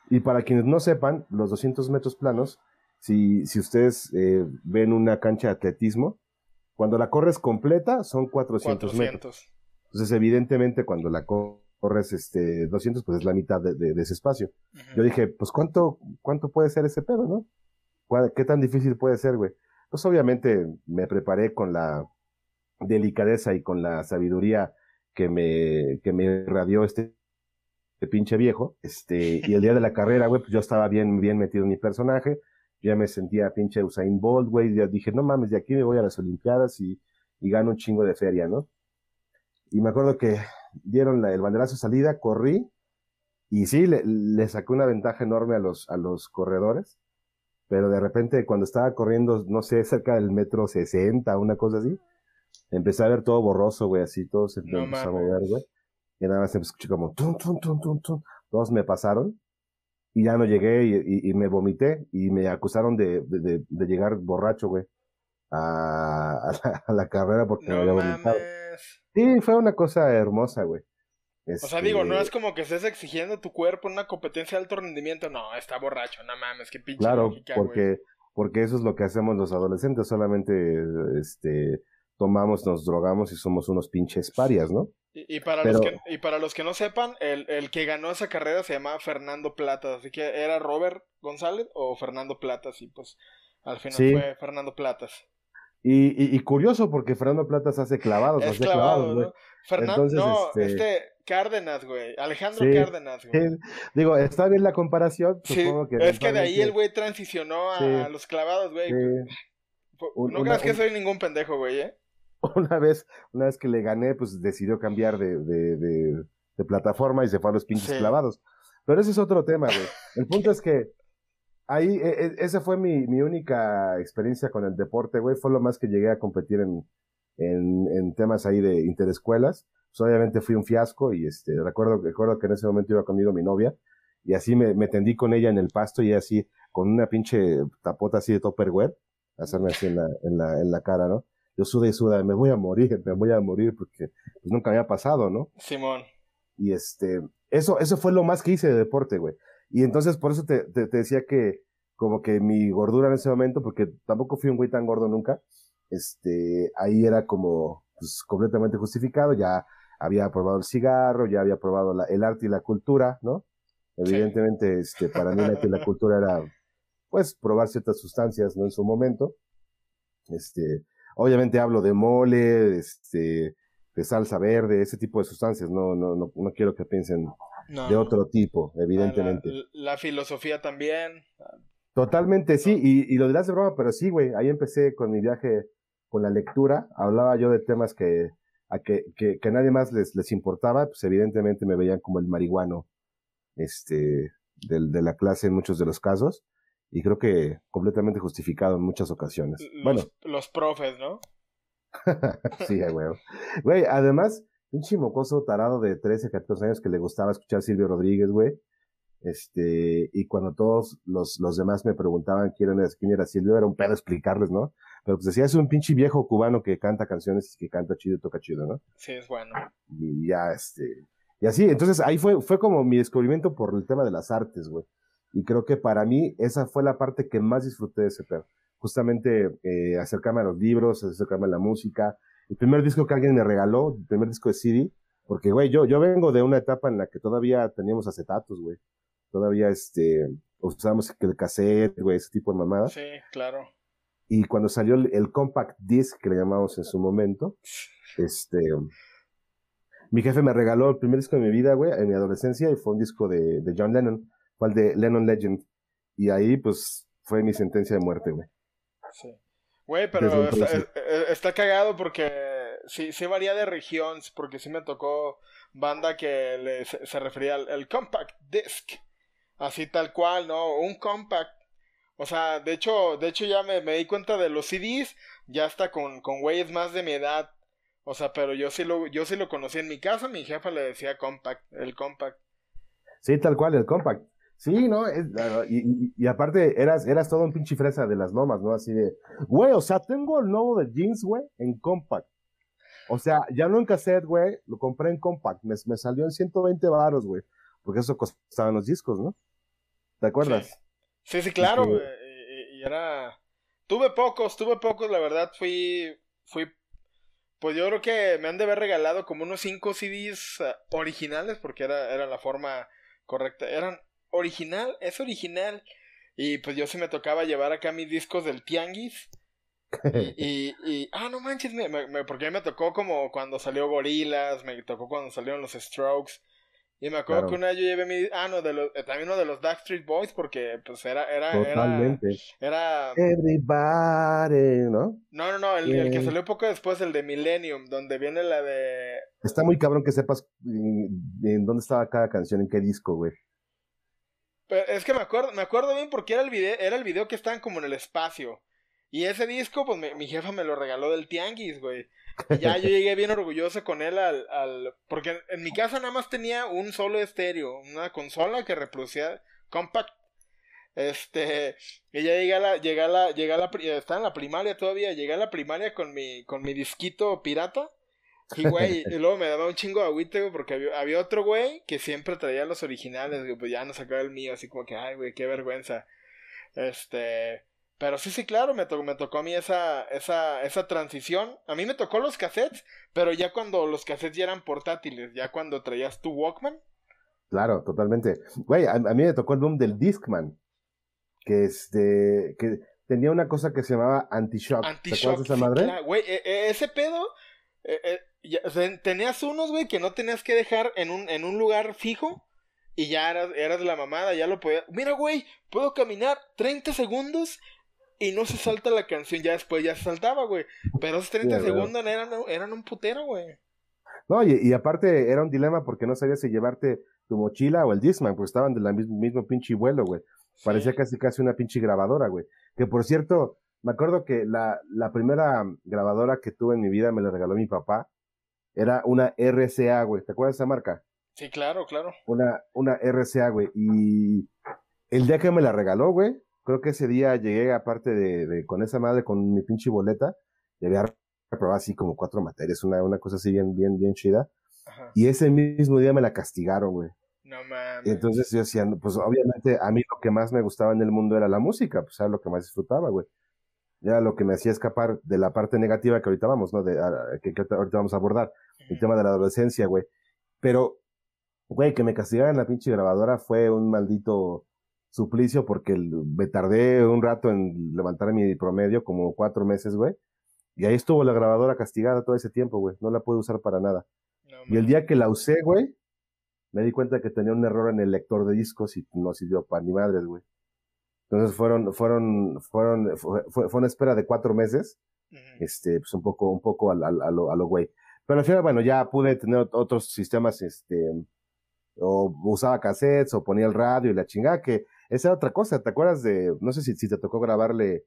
Y para quienes no sepan, los 200 metros planos, si, si ustedes eh, ven una cancha de atletismo, cuando la corres completa son 400, metros. Entonces, evidentemente, cuando la corres este, 200, pues es la mitad de, ese espacio. Yo dije, pues, ¿cuánto, ¿cuánto puede ser ese pedo, no? ¿Qué tan difícil puede ser, güey? Pues, obviamente, me preparé con la delicadeza y con la sabiduría que me, que me irradió este, este pinche viejo. Este, y el día de la carrera, güey, pues yo estaba bien, bien metido en mi personaje ya me sentía pinche Usain Bolt, güey, ya dije, no mames, de aquí me voy a las Olimpiadas y, y gano un chingo de feria, ¿no? Y me acuerdo que dieron la, el banderazo de salida, corrí, y sí, le, le, saqué una ventaja enorme a los, a los corredores, pero de repente cuando estaba corriendo, no sé, cerca del metro 60, una cosa así, empecé a ver todo borroso, güey, así, todo se empezó a mover, güey, y nada más escuché como, tum, tum, tum, tum, tum, todos me pasaron, y ya no llegué y, y, me vomité y me acusaron de, de, de llegar borracho, güey, a, a, la, carrera porque me había vomitado. Sí, fue una cosa hermosa, güey. O sea, digo, no este es como que estés exigiendo tu cuerpo una competencia de alto rendimiento. No, está borracho, no mames, qué pinche Claro, porque, porque eso es lo que hacemos los adolescentes. Solamente este, tomamos, nos drogamos y somos unos pinches parias, ¿no? Y, para los que, y para los que no sepan, el, el, que ganó esa carrera se llamaba Fernando Platas, así que era Robert González o Fernando Platas, y pues al final fue Fernando Platas. Y, y, curioso porque Fernando Platas hace clavados, es clavado, ¿no? Fernando, no, este... este... Cárdenas, güey. Alejandro Cárdenas, güey. Digo, está bien la comparación. Supongo que es que de ahí el güey transicionó a, los clavados, güey. No creas que soy ningún pendejo, güey, ¿eh? una vez, una vez que le gané, pues decidió cambiar de, de, de, plataforma y se fue a los pinches clavados. Pero ese es otro tema, güey. El punto es que ahí, e, e, esa fue mi, mi única experiencia con el deporte, güey. Fue lo más que llegué a competir en, en, en temas ahí de interescuelas. Pues obviamente fui un fiasco y este, recuerdo, recuerdo que en ese momento iba conmigo mi novia y así me, me tendí con ella en el pasto y así, con una pinche tapota así de topperware, hacerme así en la, en la, en la cara, ¿no? Yo suda y suda, me voy a morir, me voy a morir porque pues, nunca había pasado, ¿no? Simón. Y este, eso, eso fue lo más que hice de deporte, güey. Y entonces por eso te, te, decía que como que mi gordura en ese momento, porque tampoco fui un güey tan gordo nunca, este, ahí era como pues, completamente justificado, ya había probado el cigarro, ya había probado la, el arte y la cultura, ¿no? Evidentemente, este, para mí el arte y la cultura era, pues, probar ciertas sustancias, ¿no? En su momento. Este, Obviamente hablo de mole, este, de salsa verde, ese tipo de sustancias. No, no, no, no quiero que piensen de otro tipo, evidentemente. La, filosofía también. Totalmente, sí, y, y, lo dirás de broma, pero sí, güey, ahí empecé con mi viaje con la lectura. Hablaba yo de temas que a que, que, que nadie más les, les importaba, pues evidentemente me veían como el marihuano este, de la clase en muchos de los casos y creo que completamente justificado en muchas ocasiones. Los, bueno. Los profes, ¿no? sí, güey. Güey, además, pinche mocoso tarado de 13, 14 años que le gustaba escuchar Silvio Rodríguez, güey. Este, y cuando todos los, los demás me preguntaban quién era, quién era Silvio, era un pedo explicarles, ¿no? Pero pues decía, es un pinche viejo cubano que canta canciones y que canta chido y toca chido, ¿no? Sí, es bueno. Y ya, este, y así, entonces ahí fue, fue como mi descubrimiento por el tema de las artes, güey. Y creo que para mí esa fue la parte que más disfruté de ese pedo. Justamente eh, acercarme a los libros, acercarme a la música. El primer disco que alguien me regaló, el primer disco de CD, porque, güey, yo, yo vengo de una etapa en la que todavía teníamos acetatos, güey. Todavía, este, usábamos el cassette, güey, ese tipo de mamadas. Sí, claro. Y cuando salió el, compact disc que le llamamos en su momento, este, mi jefe me regaló el primer disco de mi vida, güey, en mi adolescencia, y fue un disco de, de John Lennon, fue el de Lennon Legend. Y ahí, pues, fue mi sentencia de muerte, güey. Sí. Güey, pero está, eh, eh, está, cagado porque sí, sí varía de regiones, porque sí me tocó banda que se, refería al compact disc. Así tal cual, ¿no? Un compact. O sea, de hecho, de hecho ya me, me di cuenta de los CDs, ya está con, con güeyes más de mi edad. O sea, pero yo sí lo, yo sí lo conocí en mi casa, mi jefa le decía compact, el compact. Sí, tal cual, el compact. Sí, ¿no? y, y, aparte, eras, eras todo un pinche fresa de las nomas, ¿no? Así de, güey, o sea, tengo el nuevo de jeans, güey, en compact. O sea, ya no en cassette, güey, lo compré en compact. Me, me salió en 120 baros, güey. Porque eso costaban los discos, ¿no? ¿Te acuerdas? Sí, sí, claro, güey. Y, era... Tuve pocos, tuve pocos, la verdad, fui... Fui... Pues yo creo que me han de haber regalado como unos 5 CDs eh, originales, porque era, era la forma correcta. Eran original, es original. Y pues yo sí me tocaba llevar acá mis discos del Tianguis. y, y, ah, no manches, me, me, porque me tocó como cuando salió Gorilas, me tocó cuando salieron los Strokes. Y me acuerdo que una vez yo llevé mi. Ah, no, de los, eh, también uno de los Backstreet Boys, porque pues era. era Totalmente. Era. Everybody, ¿no? No, no, no, el, el, que salió poco después, el de Millennium, donde viene la de. Está muy cabrón que sepas en dónde estaba cada canción, en qué disco, güey es que me acuerdo, me acuerdo bien porque era el video, era el video que estaban como en el espacio. Y ese disco, pues mi, jefa me lo regaló del tianguis, güey. Y ya yo llegué bien orgulloso con él al, al... Porque en mi casa nada más tenía un solo estéreo, una consola que reproducía compact. Este, y ya llegué a la, llegué a la, llegué a la, estaba en la primaria todavía, llegué a la primaria con mi, con mi disquito pirata. Y, güey, y luego me daba un chingo de agüite, güey, porque había, otro güey que siempre traía los originales, güey, pues ya no sacaba el mío, así como que, ay, güey, qué vergüenza. Este, pero sí, sí, claro, me, me tocó a mí esa, esa, esa transición. A mí me tocó los cassettes, pero ya cuando los cassettes ya eran portátiles, ya cuando traías tu Walkman. Claro, totalmente. Güey, a, mí me tocó el boom del Discman, que este, que tenía una cosa que se llamaba Anti-Shock. Anti-Shock, esa madre? Güey, e, e, ese pedo... Eh, eh, tenías unos, güey, que no tenías que dejar en un, en un lugar fijo y ya eras, eras la mamada, ya lo podías. Mira, güey, puedo caminar 30 segundos y no se salta la canción, ya después ya se saltaba, güey. Pero esos 30 segundos eran, eran un putero, güey. No, y, aparte era un dilema porque no sabías si llevarte tu mochila o el Discman, porque estaban del mismo, mismo pinche vuelo, güey. Parecía casi casi una pinche grabadora, güey. Que por cierto, me acuerdo que la, la primera grabadora que tuve en mi vida me la regaló mi papá era una RCA, güey. ¿Te acuerdas de esa marca? Sí, claro, claro. Una, una RCA, güey. Y el día que me la regaló, güey, creo que ese día llegué, aparte de, de con esa madre, con mi pinche boleta, y había reprobado así como cuatro materias, una, una cosa así bien, bien, bien chida. Y ese mismo día me la castigaron, güey. No mames. Y entonces yo decía, pues obviamente a mí lo que más me gustaba en el mundo era la música, pues era lo que más disfrutaba, güey ya lo que me hacía escapar de la parte negativa que ahorita vamos, ¿no? De, que, ahorita vamos a abordar, el tema de la adolescencia, güey. Pero, güey, que me castigaran la pinche grabadora fue un maldito suplicio porque me tardé un rato en levantar mi promedio, como cuatro meses, güey. Y ahí estuvo la grabadora castigada todo ese tiempo, güey. No la pude usar para nada. y el día que la usé, güey, me di cuenta que tenía un error en el lector de discos y no sirvió para ni madres, güey. Entonces fueron, fueron, fueron, fue, fue, una espera de cuatro meses, este, pues un poco, un poco a, a, a lo, a lo güey. Pero al final, bueno, ya pude tener otros sistemas, este, o usaba cassettes, o ponía el radio y la chingada, que esa era otra cosa, ¿te acuerdas de, no sé si, si te tocó grabarle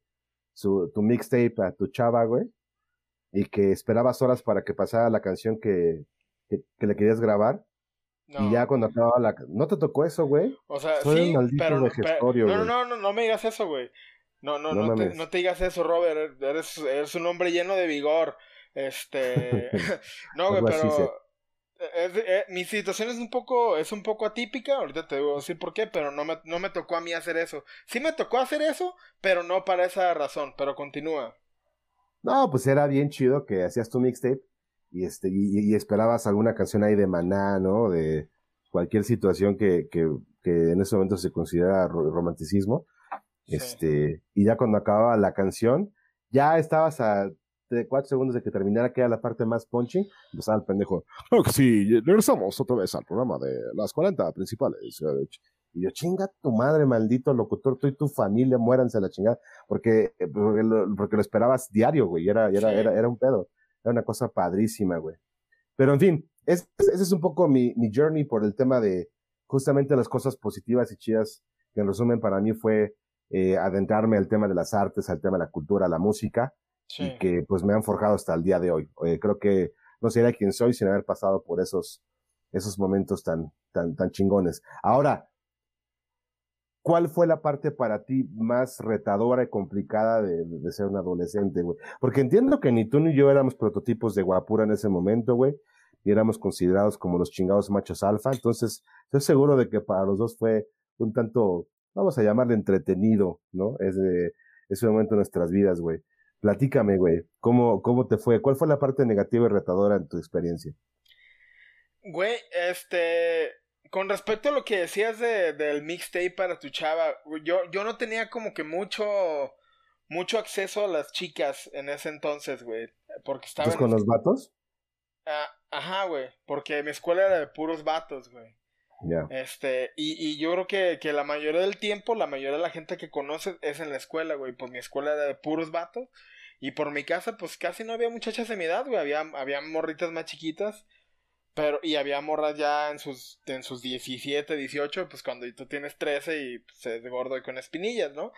su, tu mixtape a tu chava, güey? Y que esperabas horas para que pasara la canción que, que, que le querías grabar. Y ya cuando acababa la... ¿No te tocó eso, güey? O sea, sí, pero, no, no, no, no, me digas eso, güey. No, no, no, te, no te digas eso, Robert. Eres, eres un hombre lleno de vigor. Este... no, güey, pero... Eh, mi situación es un poco es un poco atípica, ahorita te a decir por qué, pero no me, no me tocó a mí hacer eso. Sí me tocó hacer eso, pero no para esa razón, pero continúa. No, pues era bien chido que hacías tu mixtape y este y, esperabas alguna canción ahí de Maná, ¿no? De cualquier situación que, que, que en ese momento se considera romanticismo. Este, y ya cuando acababa la canción, ya estabas a cuatro segundos de que terminara, que era la parte más punchy, empezaba el pendejo. Que sí, regresamos otra vez al programa de las 40 principales. Y yo, chinga tu madre, maldito locutor, tú y tu familia muéranse a la chingada, porque, porque, lo, esperabas diario, güey, era, era, era, era un pedo, era una cosa padrísima, güey. Pero en fin, ese es un poco mi, mi journey por el tema de justamente las cosas positivas y chidas, que en resumen para mí fue eh, adentrarme al tema de las artes, al tema de la cultura, la música, y que pues me han forjado hasta el día de hoy. creo que no sería quien soy sin haber pasado por esos, esos momentos tan, tan, tan chingones. Ahora, ¿cuál fue la parte para ti más retadora y complicada de, ser un adolescente, güey? Porque entiendo que ni tú ni yo éramos prototipos de guapura en ese momento, güey, y éramos considerados como los chingados machos alfa, entonces estoy seguro de que para los dos fue un tanto, vamos a llamarle entretenido, ¿no? Ese, ese momento de nuestras vidas, güey. Platícame, güey, ¿cómo, ¿cómo te fue? ¿Cuál fue la parte negativa y retadora en tu experiencia? Güey, este, con respecto a lo que decías de, del mixtape para tu chava, yo, yo no tenía como que mucho, mucho acceso a las chicas en ese entonces, güey, porque estaba... con los vatos? Ah, ajá, güey, porque mi escuela era de puros vatos, güey. Ya. Este, y, y yo creo que, que la mayoría del tiempo, la mayoría de la gente que conoce es en la escuela, güey. Pues mi escuela era de puros vatos. Y por mi casa, pues casi no había muchachas de mi edad, güey. Había, había morritas más chiquitas. Pero, y había morras ya en sus, en sus 17, 18, pues cuando tú tienes 13 y pues, se es gordo y con espinillas, ¿no?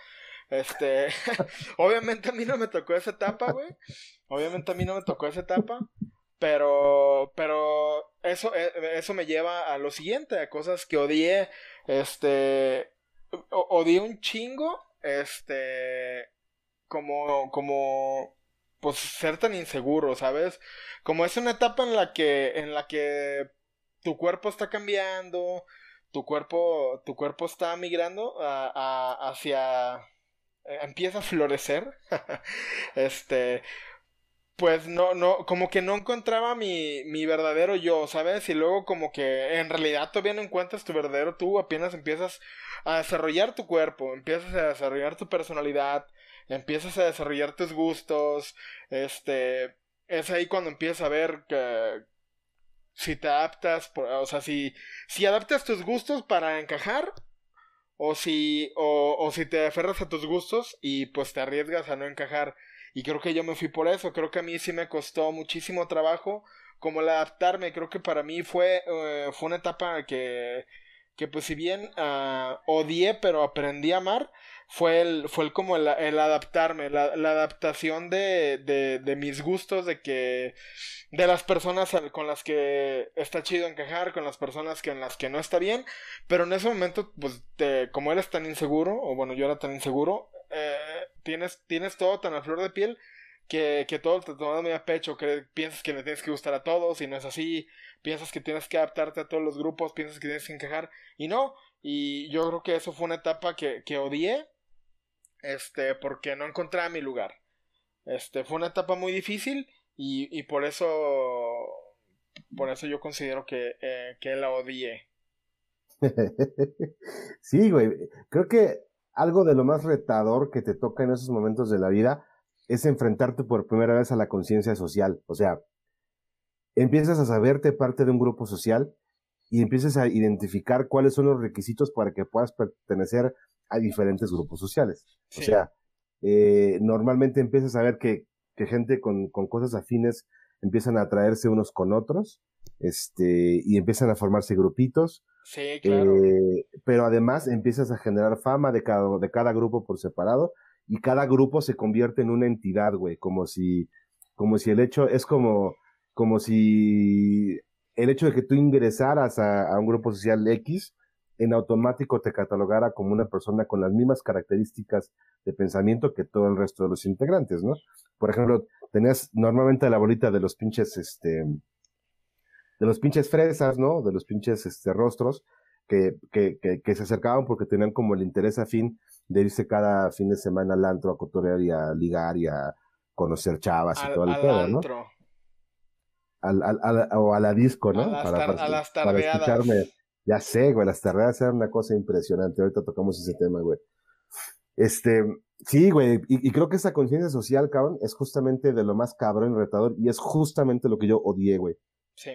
Este, obviamente a mí no me tocó esa etapa, güey. Obviamente a mí no me tocó esa etapa. Pero, pero eso, eh, eso me lleva a lo siguiente, a cosas que odié, este, odié un chingo, este, como, como, pues ser tan inseguro, ¿sabes? Como es una etapa en la que, en la que tu cuerpo está cambiando, tu cuerpo, tu cuerpo está migrando a, hacia, eh, empieza a florecer, este, pues no, no, como que no encontraba mi, mi verdadero yo, ¿sabes? Y luego como que en realidad todavía no encuentras tu verdadero tú, apenas empiezas a desarrollar tu cuerpo, empiezas a desarrollar tu personalidad, empiezas a desarrollar tus gustos, este, es ahí cuando empiezas a ver que si te adaptas, o sea, si, si adaptas tus gustos para encajar, o si, o, o si te aferras a tus gustos y pues te arriesgas a no encajar. Y creo que yo me fui por eso, creo que a mí sí me costó muchísimo trabajo como el adaptarme, creo que para mí fue, eh, fue una etapa que, que pues si bien uh, odié pero aprendí a amar, fue el, fue el como el, adaptarme, la, la adaptación de, de, mis gustos, de que, de las personas con las que está chido encajar, con las personas que en las que no está bien, pero en ese momento, pues, te, como eres tan inseguro, o bueno, yo era tan inseguro, eh, tienes, tienes todo tan a flor de piel, que, que todo te tomas muy a pecho, que piensas que le tienes que gustar a todos y no es así, piensas que tienes que adaptarte a todos los grupos, piensas que tienes que encajar y no, y yo creo que eso fue una etapa que, que odié, este, porque no encontraba mi lugar. Este, fue una etapa muy difícil y, y por eso, por eso yo considero que, eh, que la odié. sí, güey, creo que algo de lo más retador que te toca en esos momentos de la vida es enfrentarte por primera vez a la conciencia social. O sea, empiezas a saberte parte de un grupo social y empiezas a identificar cuáles son los requisitos para que puedas pertenecer a diferentes grupos sociales. O sea, eh, normalmente empiezas a ver que, que gente con, con, cosas afines empiezan a atraerse unos con otros, este, y empiezan a formarse grupitos. Sí, claro. Eh, pero además empiezas a generar fama de cada, de cada grupo por separado, y cada grupo se convierte en una entidad, güey, como si, como si el hecho, es como, como si el hecho de que tú ingresaras a, a un grupo social X, en automático te catalogara como una persona con las mismas características de pensamiento que todo el resto de los integrantes, ¿no? Por ejemplo, tenías normalmente la bolita de los pinches, este, de los pinches fresas, ¿no? De los pinches, este, rostros, que, que, que, se acercaban porque tenían como el interés afín de irse cada fin de semana al antro a cotorear y a ligar y a conocer chavas y todo el pedo, ¿no? Al, al, o a la disco, ¿no? A las, para, para escucharme ya sé, güey, las tardeadas eran una cosa impresionante. Ahorita tocamos ese tema, güey. Este, Sí, güey, y, creo que esa conciencia social, cabrón, es justamente de lo más cabrón y retador, y es justamente lo que yo odié, güey. Sí.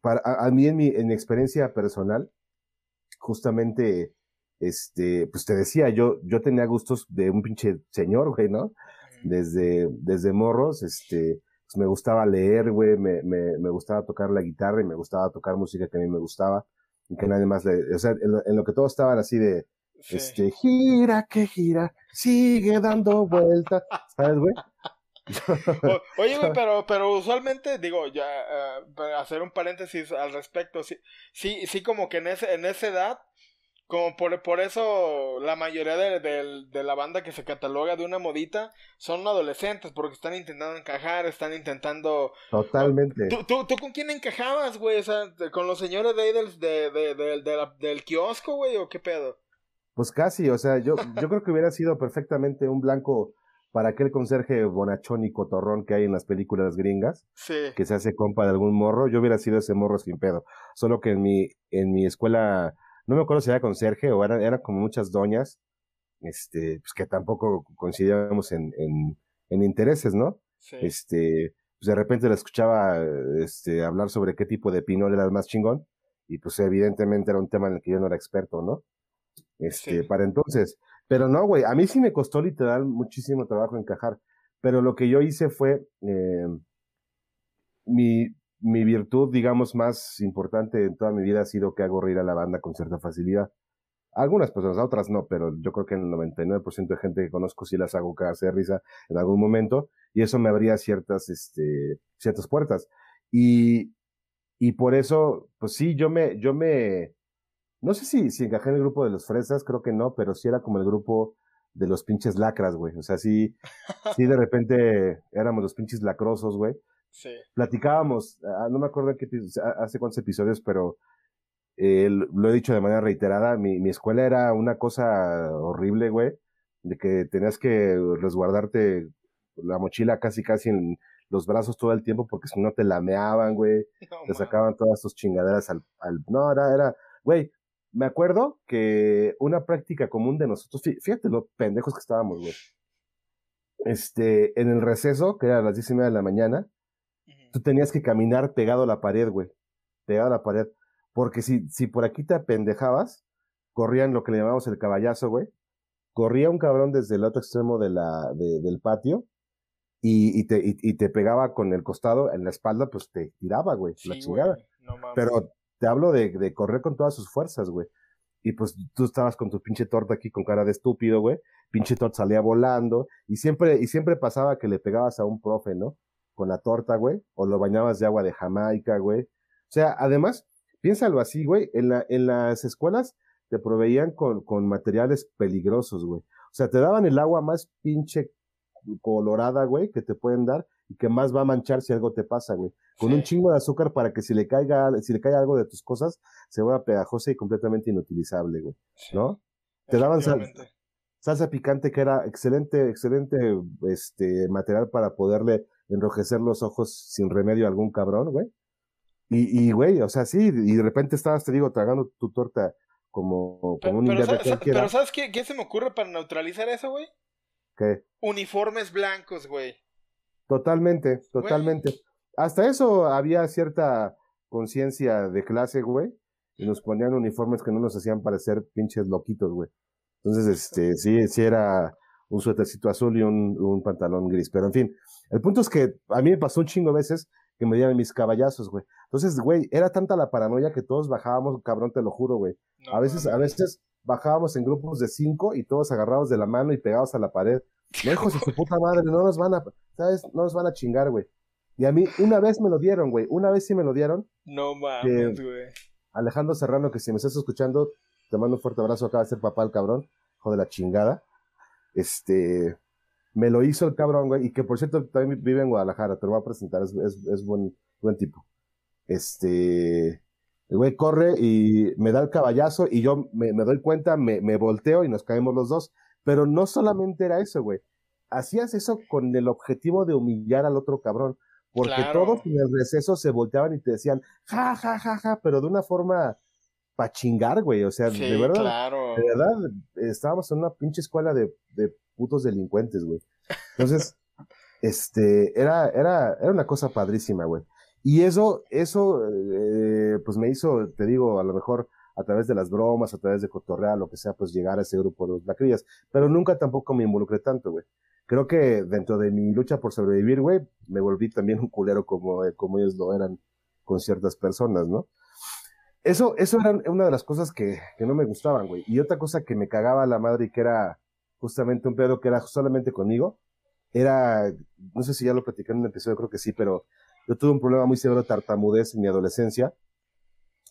Para, a, mí, en mi, en mi experiencia personal, justamente, este, pues te decía, yo, yo tenía gustos de un pinche señor, güey, ¿no? Desde, desde morros, este, pues me gustaba leer, güey, me, me, me gustaba tocar la guitarra y me gustaba tocar música que a mí me gustaba, y que nadie más le, o sea, en lo que todos estaban así de, este, gira que gira, sigue dando vueltas. ¿Sabes, güey? Oye, güey, pero, pero usualmente, digo, ya, uh, para hacer un paréntesis al respecto, sí, sí, sí, como que en, ese, en esa edad, como por, por eso la mayoría de, de, la banda que se cataloga de una modita son adolescentes, porque están intentando encajar, están intentando... Totalmente. ¿Tú, tú, tú con quién encajabas, güey? O sea, ¿con los señores de ahí del, de, de, de, del kiosco, güey, o qué pedo? Pues casi, o sea, yo, yo creo que hubiera sido perfectamente un blanco para aquel conserje bonachón y cotorrón que hay en las películas gringas, que se hace compa de algún morro, yo hubiera sido ese morro sin pedo. Solo que en mi, en mi escuela, no me acuerdo si era conserje o eran, eran como muchas doñas, este, pues que tampoco coincidíamos en, en, en intereses, ¿no? Este, pues de repente la escuchaba este, hablar sobre qué tipo de pinol era el más chingón, y pues evidentemente era un tema en el que yo no era experto, ¿no? este, para entonces. Pero no, güey, a mí sí me costó literal muchísimo trabajo encajar. Pero lo que yo hice fue, eh, mi, mi virtud, digamos, más importante en toda mi vida ha sido que hago reír a la banda con cierta facilidad. Algunas personas, a otras no, pero yo creo que el 99% de gente que conozco sí las hago de risa en algún momento y eso me abría ciertas, este, ciertas puertas. Y, y por eso, pues sí, yo me, yo me, no sé si, si encajé en el grupo de los fresas, creo que no, pero sí era como el grupo de los pinches lacras, güey. O sea, sí, sí de repente éramos los pinches lacrosos, güey. Sí. Platicábamos, ah, no me acuerdo qué, hace cuántos episodios, pero eh, lo he dicho de manera reiterada, mi, mi escuela era una cosa horrible, güey, de que tenías que resguardarte la mochila casi casi en los brazos todo el tiempo porque si no te lameaban, güey, te sacaban todas tus chingaderas al, al, no, era, era, güey, me acuerdo que una práctica común de nosotros, fíjate lo pendejos que estábamos, güey. Este, en el receso, que era a las diez y media de la mañana, tú tenías que caminar pegado a la pared, güey. Pegado a la pared. Porque si, si por aquí te apendejabas, corrían lo que le llamamos el caballazo, güey. Corría un cabrón desde el otro extremo de la, del patio y, y, te, y, te pegaba con el costado en la espalda, pues te tiraba, güey, la chingada. Pero te hablo de, de correr con todas sus fuerzas, güey. Y pues tú estabas con tu pinche torta aquí con cara de estúpido, güey. Pinche torta salía volando. Y siempre, y siempre pasaba que le pegabas a un profe, ¿no? Con la torta, güey. O lo bañabas de agua de Jamaica, güey. O sea, además, piénsalo así, güey. En, la, en las escuelas te proveían con, con materiales peligrosos, güey. O sea, te daban el agua más pinche colorada, güey, que te pueden dar y que más va a manchar si algo te pasa, güey. Con un chingo de azúcar para que si le caiga, si le cae algo de tus cosas, se vuelva pegajosa y completamente inutilizable, güey. ¿No? Te daban salsa picante que era excelente, excelente, este, material para poderle enrojecer los ojos sin remedio a algún cabrón, güey. Y, y, güey, o sea, sí, y de repente estabas, te digo, tragando tu torta como, como un pero, pero ¿sabes qué, qué se me ocurre para neutralizar eso, güey? ¿Qué? Uniformes blancos, güey. Totalmente, totalmente. Hasta eso había cierta conciencia de clase, güey. Y nos ponían uniformes que no nos hacían parecer pinches loquitos, güey. Entonces, este, sí, sí era un suétercito azul y un, un, pantalón gris. Pero en fin, el punto es que a mí me pasó un chingo de veces que me dieran mis caballazos, güey. Entonces, güey, era tanta la paranoia que todos bajábamos, cabrón, te lo juro, güey. a veces, a veces bajábamos en grupos de cinco y todos agarrados de la mano y pegados a la pared. Lejos de su puta madre, no nos van a, ¿sabes? No nos van a chingar, güey. Y a mí una vez me lo dieron, güey. Una vez sí me lo dieron. No mames, güey. Alejandro Serrano, que si me estás escuchando, te mando un fuerte abrazo. Acaba de ser papá el cabrón. Hijo de la chingada. Este. Me lo hizo el cabrón, güey. Y que por cierto también vive en Guadalajara. Te lo voy a presentar. Es, es, buen, buen tipo. Este. El güey corre y me da el caballazo y yo me, me doy cuenta, me, me volteo y nos caemos los dos. Pero no solamente era eso, güey. Hacías eso con el objetivo de humillar al otro cabrón. Porque todos en el receso se volteaban y te decían, ja, ja, ja, ja, pero de una forma pa' chingar, güey. O sea, de verdad. Claro. De verdad, estábamos en una pinche escuela de, de putos delincuentes, güey. Entonces, este, era, era, era una cosa padrísima, güey. Y eso, eso, eh, pues me hizo, te digo, a lo mejor a través de las bromas, a través de cotorrear, lo que sea, pues llegar a ese grupo de los lacrillas. Pero nunca tampoco me involucré tanto, güey. Creo que dentro de mi lucha por sobrevivir, güey, me volví también un culero como, eh, como ellos lo eran con ciertas personas, ¿no? Eso, eso era una de las cosas que, que no me gustaban, güey. Y otra cosa que me cagaba la madre y que era justamente un pedo que era solamente conmigo, era, no sé si ya lo platicé en un episodio, creo que sí, pero yo tuve un problema muy severo de tartamudez en mi adolescencia.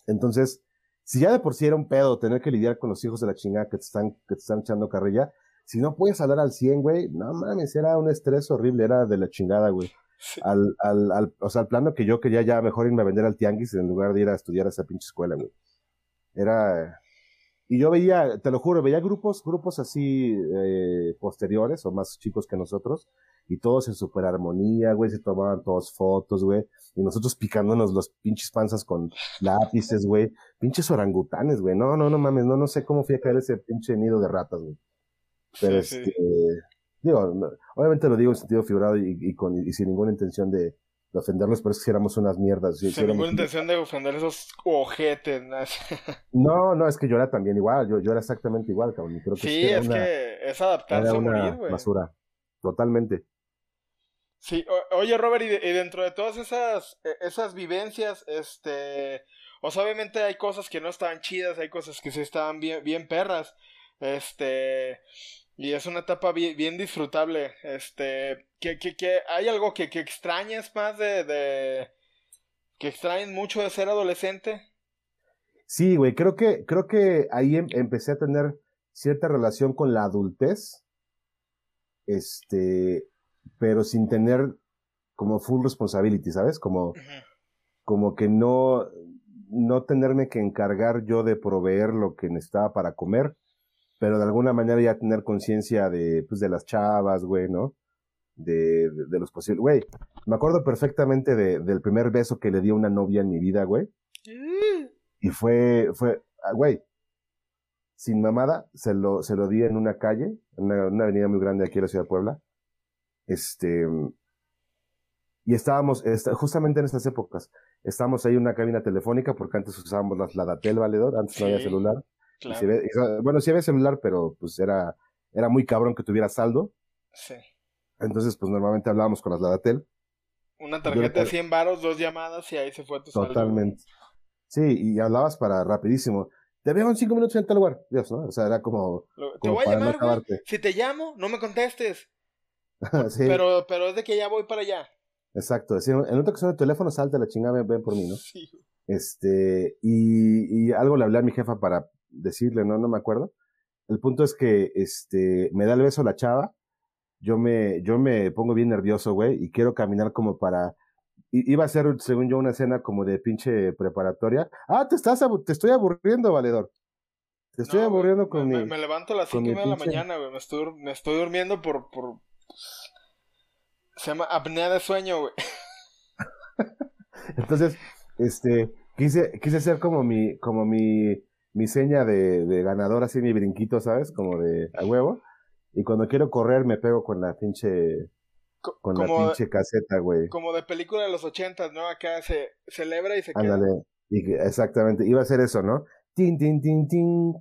Entonces, si ya de por sí era un pedo tener que lidiar con los hijos de la chingada que te están, que te están echando carrilla, si no puedes hablar al 100, güey, no mames, era un estrés horrible, era de la chingada, güey. Al, al, al, o sea, al plano que yo quería ya mejor irme a vender al tianguis en lugar de ir a estudiar a esa pinche escuela, güey. Era, y yo veía, te lo juro, veía grupos, grupos así eh, posteriores o más chicos que nosotros, y todos en super armonía, güey, se tomaban todos fotos, güey, y nosotros picándonos los pinches panzas con lápices, güey, pinches orangutanes, güey, no, no, no mames, no, no sé cómo fui a caer ese pinche nido de ratas, güey. Pero este, digo, obviamente lo digo en sentido figurado y, y, con, y sin ninguna intención de, de ofenderlos, pero es que éramos unas mierdas. Sin ninguna intención de ofender esos ojetes. ¿no? no, es que yo era también igual, yo, yo era exactamente igual, cabrón. Creo que sí, es que es adaptarse a morir, güey. basura, totalmente. Sí, oye Robert, y, dentro de todas esas, e, esas vivencias, este, o sea, obviamente hay cosas que no estaban chidas, hay cosas que sí estaban bien, bien perras, este, y es una etapa bien, bien disfrutable. Este, que, que, que hay algo que, que extrañas más de, de, que extrañas mucho de ser adolescente. Sí, güey, creo que, creo que ahí em, empecé a tener cierta relación con la adultez. Este, pero sin tener como full responsibility, ¿sabes? Como, como que no, no tenerme que encargar yo de proveer lo que necesitaba para comer pero de alguna manera ya tener conciencia de, pues, de las chavas, güey, ¿no? De, de, los posibles, güey, me acuerdo perfectamente de, del primer beso que le di a una novia en mi vida, güey. Y fue, fue, ah, güey, sin mamada, se lo, se lo di en una calle, en una, una avenida muy grande aquí en la ciudad de Puebla. Este, y estábamos, justamente en estas épocas, estábamos ahí en una cabina telefónica, porque antes usábamos las Ladatel Valedor, antes no había celular bueno, sí había celular, pero pues era, era muy cabrón que tuviera saldo. Sí. Entonces, pues normalmente hablábamos con las Ladatel. Una tarjeta de 100 varos, dos llamadas y ahí se fue tu saldo. Totalmente. Sí, y hablabas para rapidísimo. Te veo en cinco minutos en tal lugar. Dios, ¿no? O sea, era como. te voy a llamar, güey. Si te llamo, no me contestes. sí. Pero, pero es de que ya voy para allá. Exacto. en otra ocasión el teléfono, salte la chingada, ven por mí, ¿no? Sí. Este, y, y algo le hablé a mi jefa para decirle, no, no me acuerdo. El punto es que, este, me da el beso la chava, yo me, yo me pongo bien nervioso, güey, y quiero caminar como para, iba a ser, según yo, una escena como de pinche preparatoria. Ah, te estás, te estoy aburriendo, valedor. Te estoy aburriendo con me, mi. Me levanto a las cinco y media de la mañana, güey. Me estoy, me estoy durmiendo por, por. Se llama apnea de sueño, güey. Entonces, este, quise, quise hacer como mi, como mi mi seña de, de ganador, así mi brinquito, ¿sabes? Como de a huevo. Y cuando quiero correr me pego con la pinche con la pinche caseta, güey. Como de película de los ochentas, ¿no? Acá se celebra y se Ándale. Y exactamente, iba a ser eso, ¿no? Tin, tin, tin, tin,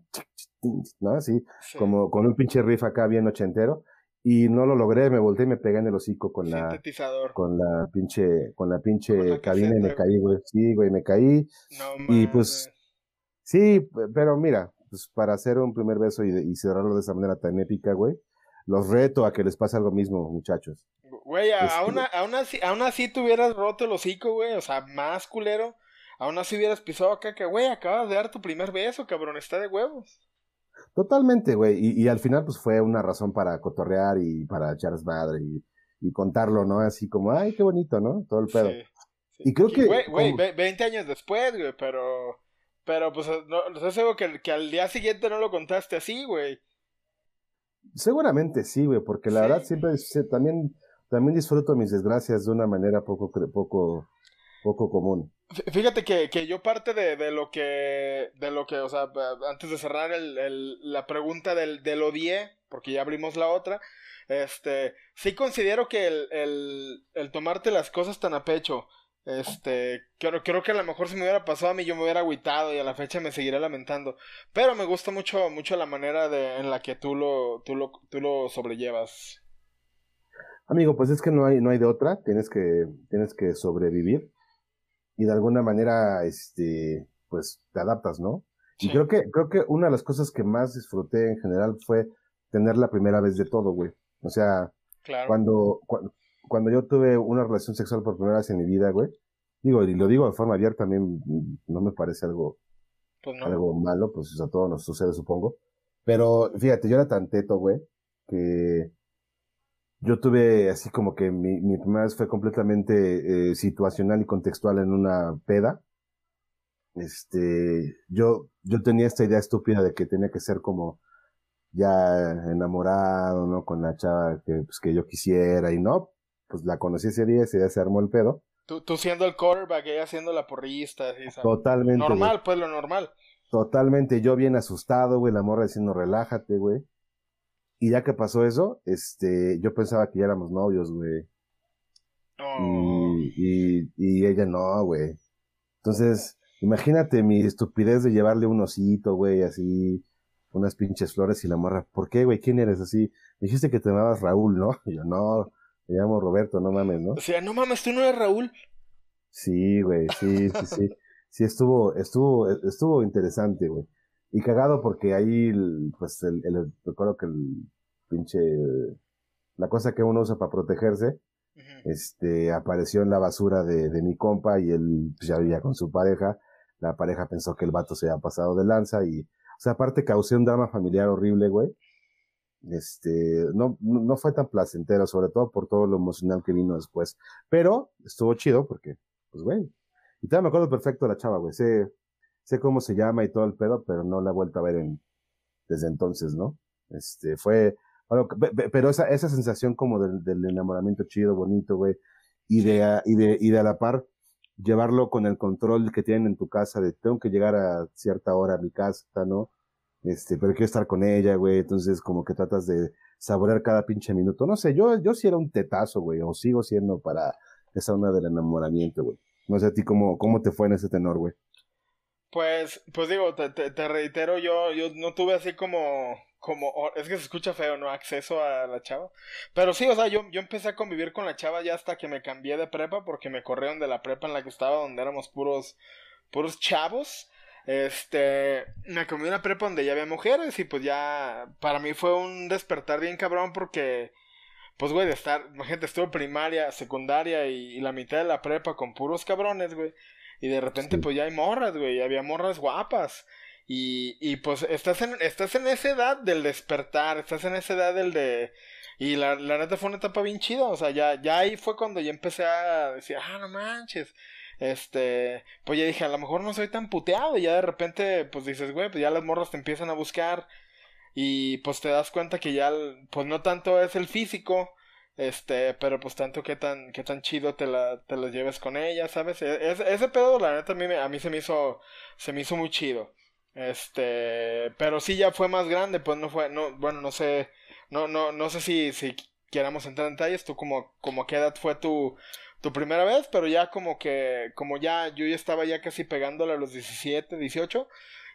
¿no? Así, como con un pinche riff acá bien ochentero. Y no lo logré, me volteé y me pegué en el hocico con la... Con la pinche, con la pinche cabina y me caí, güey. Sí, güey, me caí. No, y pues Sí, pero mira, pues para hacer un primer beso y, cerrarlo de esa manera tan épica, güey, los reto a que les pase algo mismo, muchachos. Güey, aún, aún, así, aún así te hubieras roto el hocico, güey, o sea, más culero. Aún así hubieras pisado acá que, güey, acabas de dar tu primer beso, cabrón, está de huevos. Totalmente, güey, y, al final pues fue una razón para cotorrear y para echar madre y, y contarlo, ¿no? Así como, ay, qué bonito, ¿no? Todo el pedo. Y creo que... Güey, güey, 20 años después, güey, pero... Pero pues no, no sé que, que al día siguiente no lo contaste así, güey. Seguramente sí, güey, porque la verdad siempre también, también disfruto mis desgracias de una manera poco, poco, poco común. Fíjate que, que yo parte de, de, lo que, de lo que, o sea, antes de cerrar el, el, la pregunta del, del odié, porque ya abrimos la otra, este, sí considero que el, el, el tomarte las cosas tan a pecho, este, creo, creo que a lo mejor si me hubiera pasado a mí yo me hubiera agüitado y a la fecha me seguiré lamentando. Pero me gusta mucho, mucho la manera de, en la que tú lo, tú lo, tú lo sobrellevas. Amigo, pues es que no hay, no hay de otra, tienes que, tienes que sobrevivir y de alguna manera, este, pues te adaptas, ¿no? Y creo que, creo que una de las cosas que más disfruté en general fue tener la primera vez de todo, güey. O sea, cuando, cuando, yo tuve una relación sexual por primera vez en mi vida, güey, digo, y lo digo de forma abierta, también no me parece algo, pues algo malo, pues a todos nos sucede, supongo. Pero fíjate, yo era tan teto, güey, que yo tuve así como que mi, mi primera vez fue completamente eh, situacional y contextual en una peda. Este, yo, yo tenía esta idea estúpida de que tenía que ser como ya enamorado, ¿no? Con la chava que, pues, que yo quisiera y no, pues la conocí ese día, ese día se armó el pedo. Tú, tú siendo el quarterback, ella siendo la porrista, Totalmente. Normal, pues lo normal. Totalmente, yo bien asustado, güey, la morra diciendo relájate, güey. Y ya que pasó eso, este, yo pensaba que ya éramos novios, güey. Y, y, ella no, güey. Entonces, imagínate mi estupidez de llevarle un osito, güey, así, unas pinches flores y la morra. ¿Por qué, güey? ¿Quién eres así? dijiste que te llamabas Raúl, ¿no? Y yo, no, me llamo Roberto, no mames, ¿no? O sea, no mames, tú no eres Raúl. Sí, güey, sí, sí, sí. Sí, estuvo, estuvo, estuvo interesante, güey. Y cagado porque ahí, pues, el, el, recuerdo que el pinche, la cosa que uno usa para protegerse, este, apareció en la basura de, de mi compa y él pues, ya vivía con su pareja. La pareja pensó que el vato se había pasado de lanza y, o sea, aparte causé un drama familiar horrible, güey. Este, no, no fue tan placentero, sobre todo por todo lo emocional que vino después. Pero estuvo chido porque, pues, güey. Y todavía me acuerdo perfecto de la chava, güey. Sé, sé cómo se llama y todo el pedo, pero no la he vuelto a ver en, desde entonces, ¿no? Este, fue, pero esa, esa sensación como del, del enamoramiento chido, bonito, güey, y de, y de, y de a la par llevarlo con el control que tienen en tu casa de tengo que llegar a cierta hora a mi casa, ¿no? Este, pero quiero estar con ella, güey, entonces como que tratas de saborear cada pinche minuto. No sé, yo, yo sí era un tetazo, güey, o sigo siendo para esa una del enamoramiento, güey. No sé a ti cómo, cómo te fue en ese tenor, güey. Pues, pues digo, te, te, reitero, yo, yo no tuve así como, como, es que se escucha feo, ¿no? Acceso a la chava. Pero sí, o sea, yo, yo empecé a convivir con la chava ya hasta que me cambié de prepa, porque me corrieron de la prepa en la que estaba, donde éramos puros, puros chavos. Este, me comí una prepa donde ya había mujeres y pues ya, para mí fue un despertar bien cabrón porque, pues güey, de estar, imagínate, estuve primaria, secundaria y, y la mitad de la prepa con puros cabrones, güey. Y de repente, pues ya hay morras, güey. Había morras guapas. Y, y pues estás en, estás en esa edad del despertar, estás en esa edad del de... Y la, la neta fue una etapa bien chida, o sea, ya, ya ahí fue cuando ya empecé a decir, ah, no manches, este, pues ya dije, a lo mejor no soy tan puteado, y ya de repente, pues dices, güey, pues ya las morras te empiezan a buscar, y pues te das cuenta que ya, pues no tanto es el físico, este, pero pues tanto que tan, qué tan chido te la, te las lleves con ella, ¿sabes? E, ese pedo, la neta, a mí, a mí se me hizo, se me hizo muy chido. Este, pero sí ya fue más grande, pues no fue, no, bueno, no sé, no, no, no sé si, si queramos entrar en detalles, tú como, como qué edad fue tu, tu primera vez, pero ya como que, como ya, yo ya estaba ya casi pegándole a los 17, 18,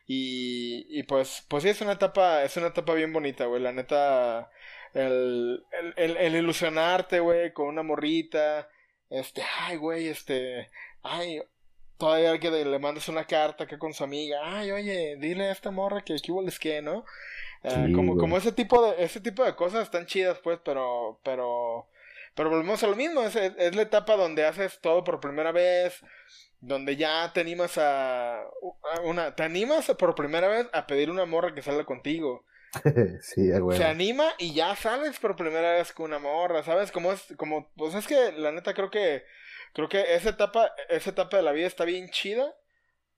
y, y pues, pues sí, es una etapa, es una etapa bien bonita, güey, la neta, el, el, el, ilusionarte, güey, con una morrita, este, ay, güey, este, ay, todavía que le mandes una carta que con su amiga, ay, oye, dile a esta morra que aquí les que, ¿no? Eh, como, como ese tipo de, ese tipo de cosas están chidas, pues, pero, pero, pero volvemos a lo mismo, es, es la etapa donde haces todo por primera vez, donde ya te animas a, una, te animas por primera vez a pedir una morra que salga contigo. sí, Se anima y ya sales por primera vez con una morra, ¿sabes? Como es, como, pues es que la neta creo que, creo que esa etapa, esa etapa de la vida está bien chida.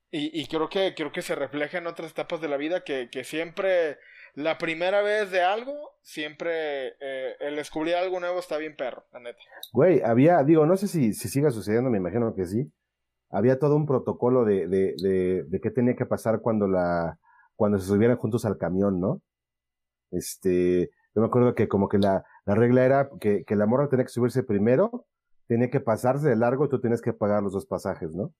Y, y creo que, creo que se refleja en otras etapas de la vida que, que siempre, la primera vez de algo, siempre eh, el descubrir algo nuevo está bien perro, la neta. Güey, había, digo, no sé si, si siga sucediendo, me imagino que sí. había todo un protocolo de, de, de, de qué tenía que pasar cuando la, cuando se subieran juntos al camión, ¿no? Este, yo me acuerdo que como que la, la regla era que, que la morra tenía que subirse primero, tenía que pasarse de largo y tú tienes que pagar los dos pasajes, ¿no?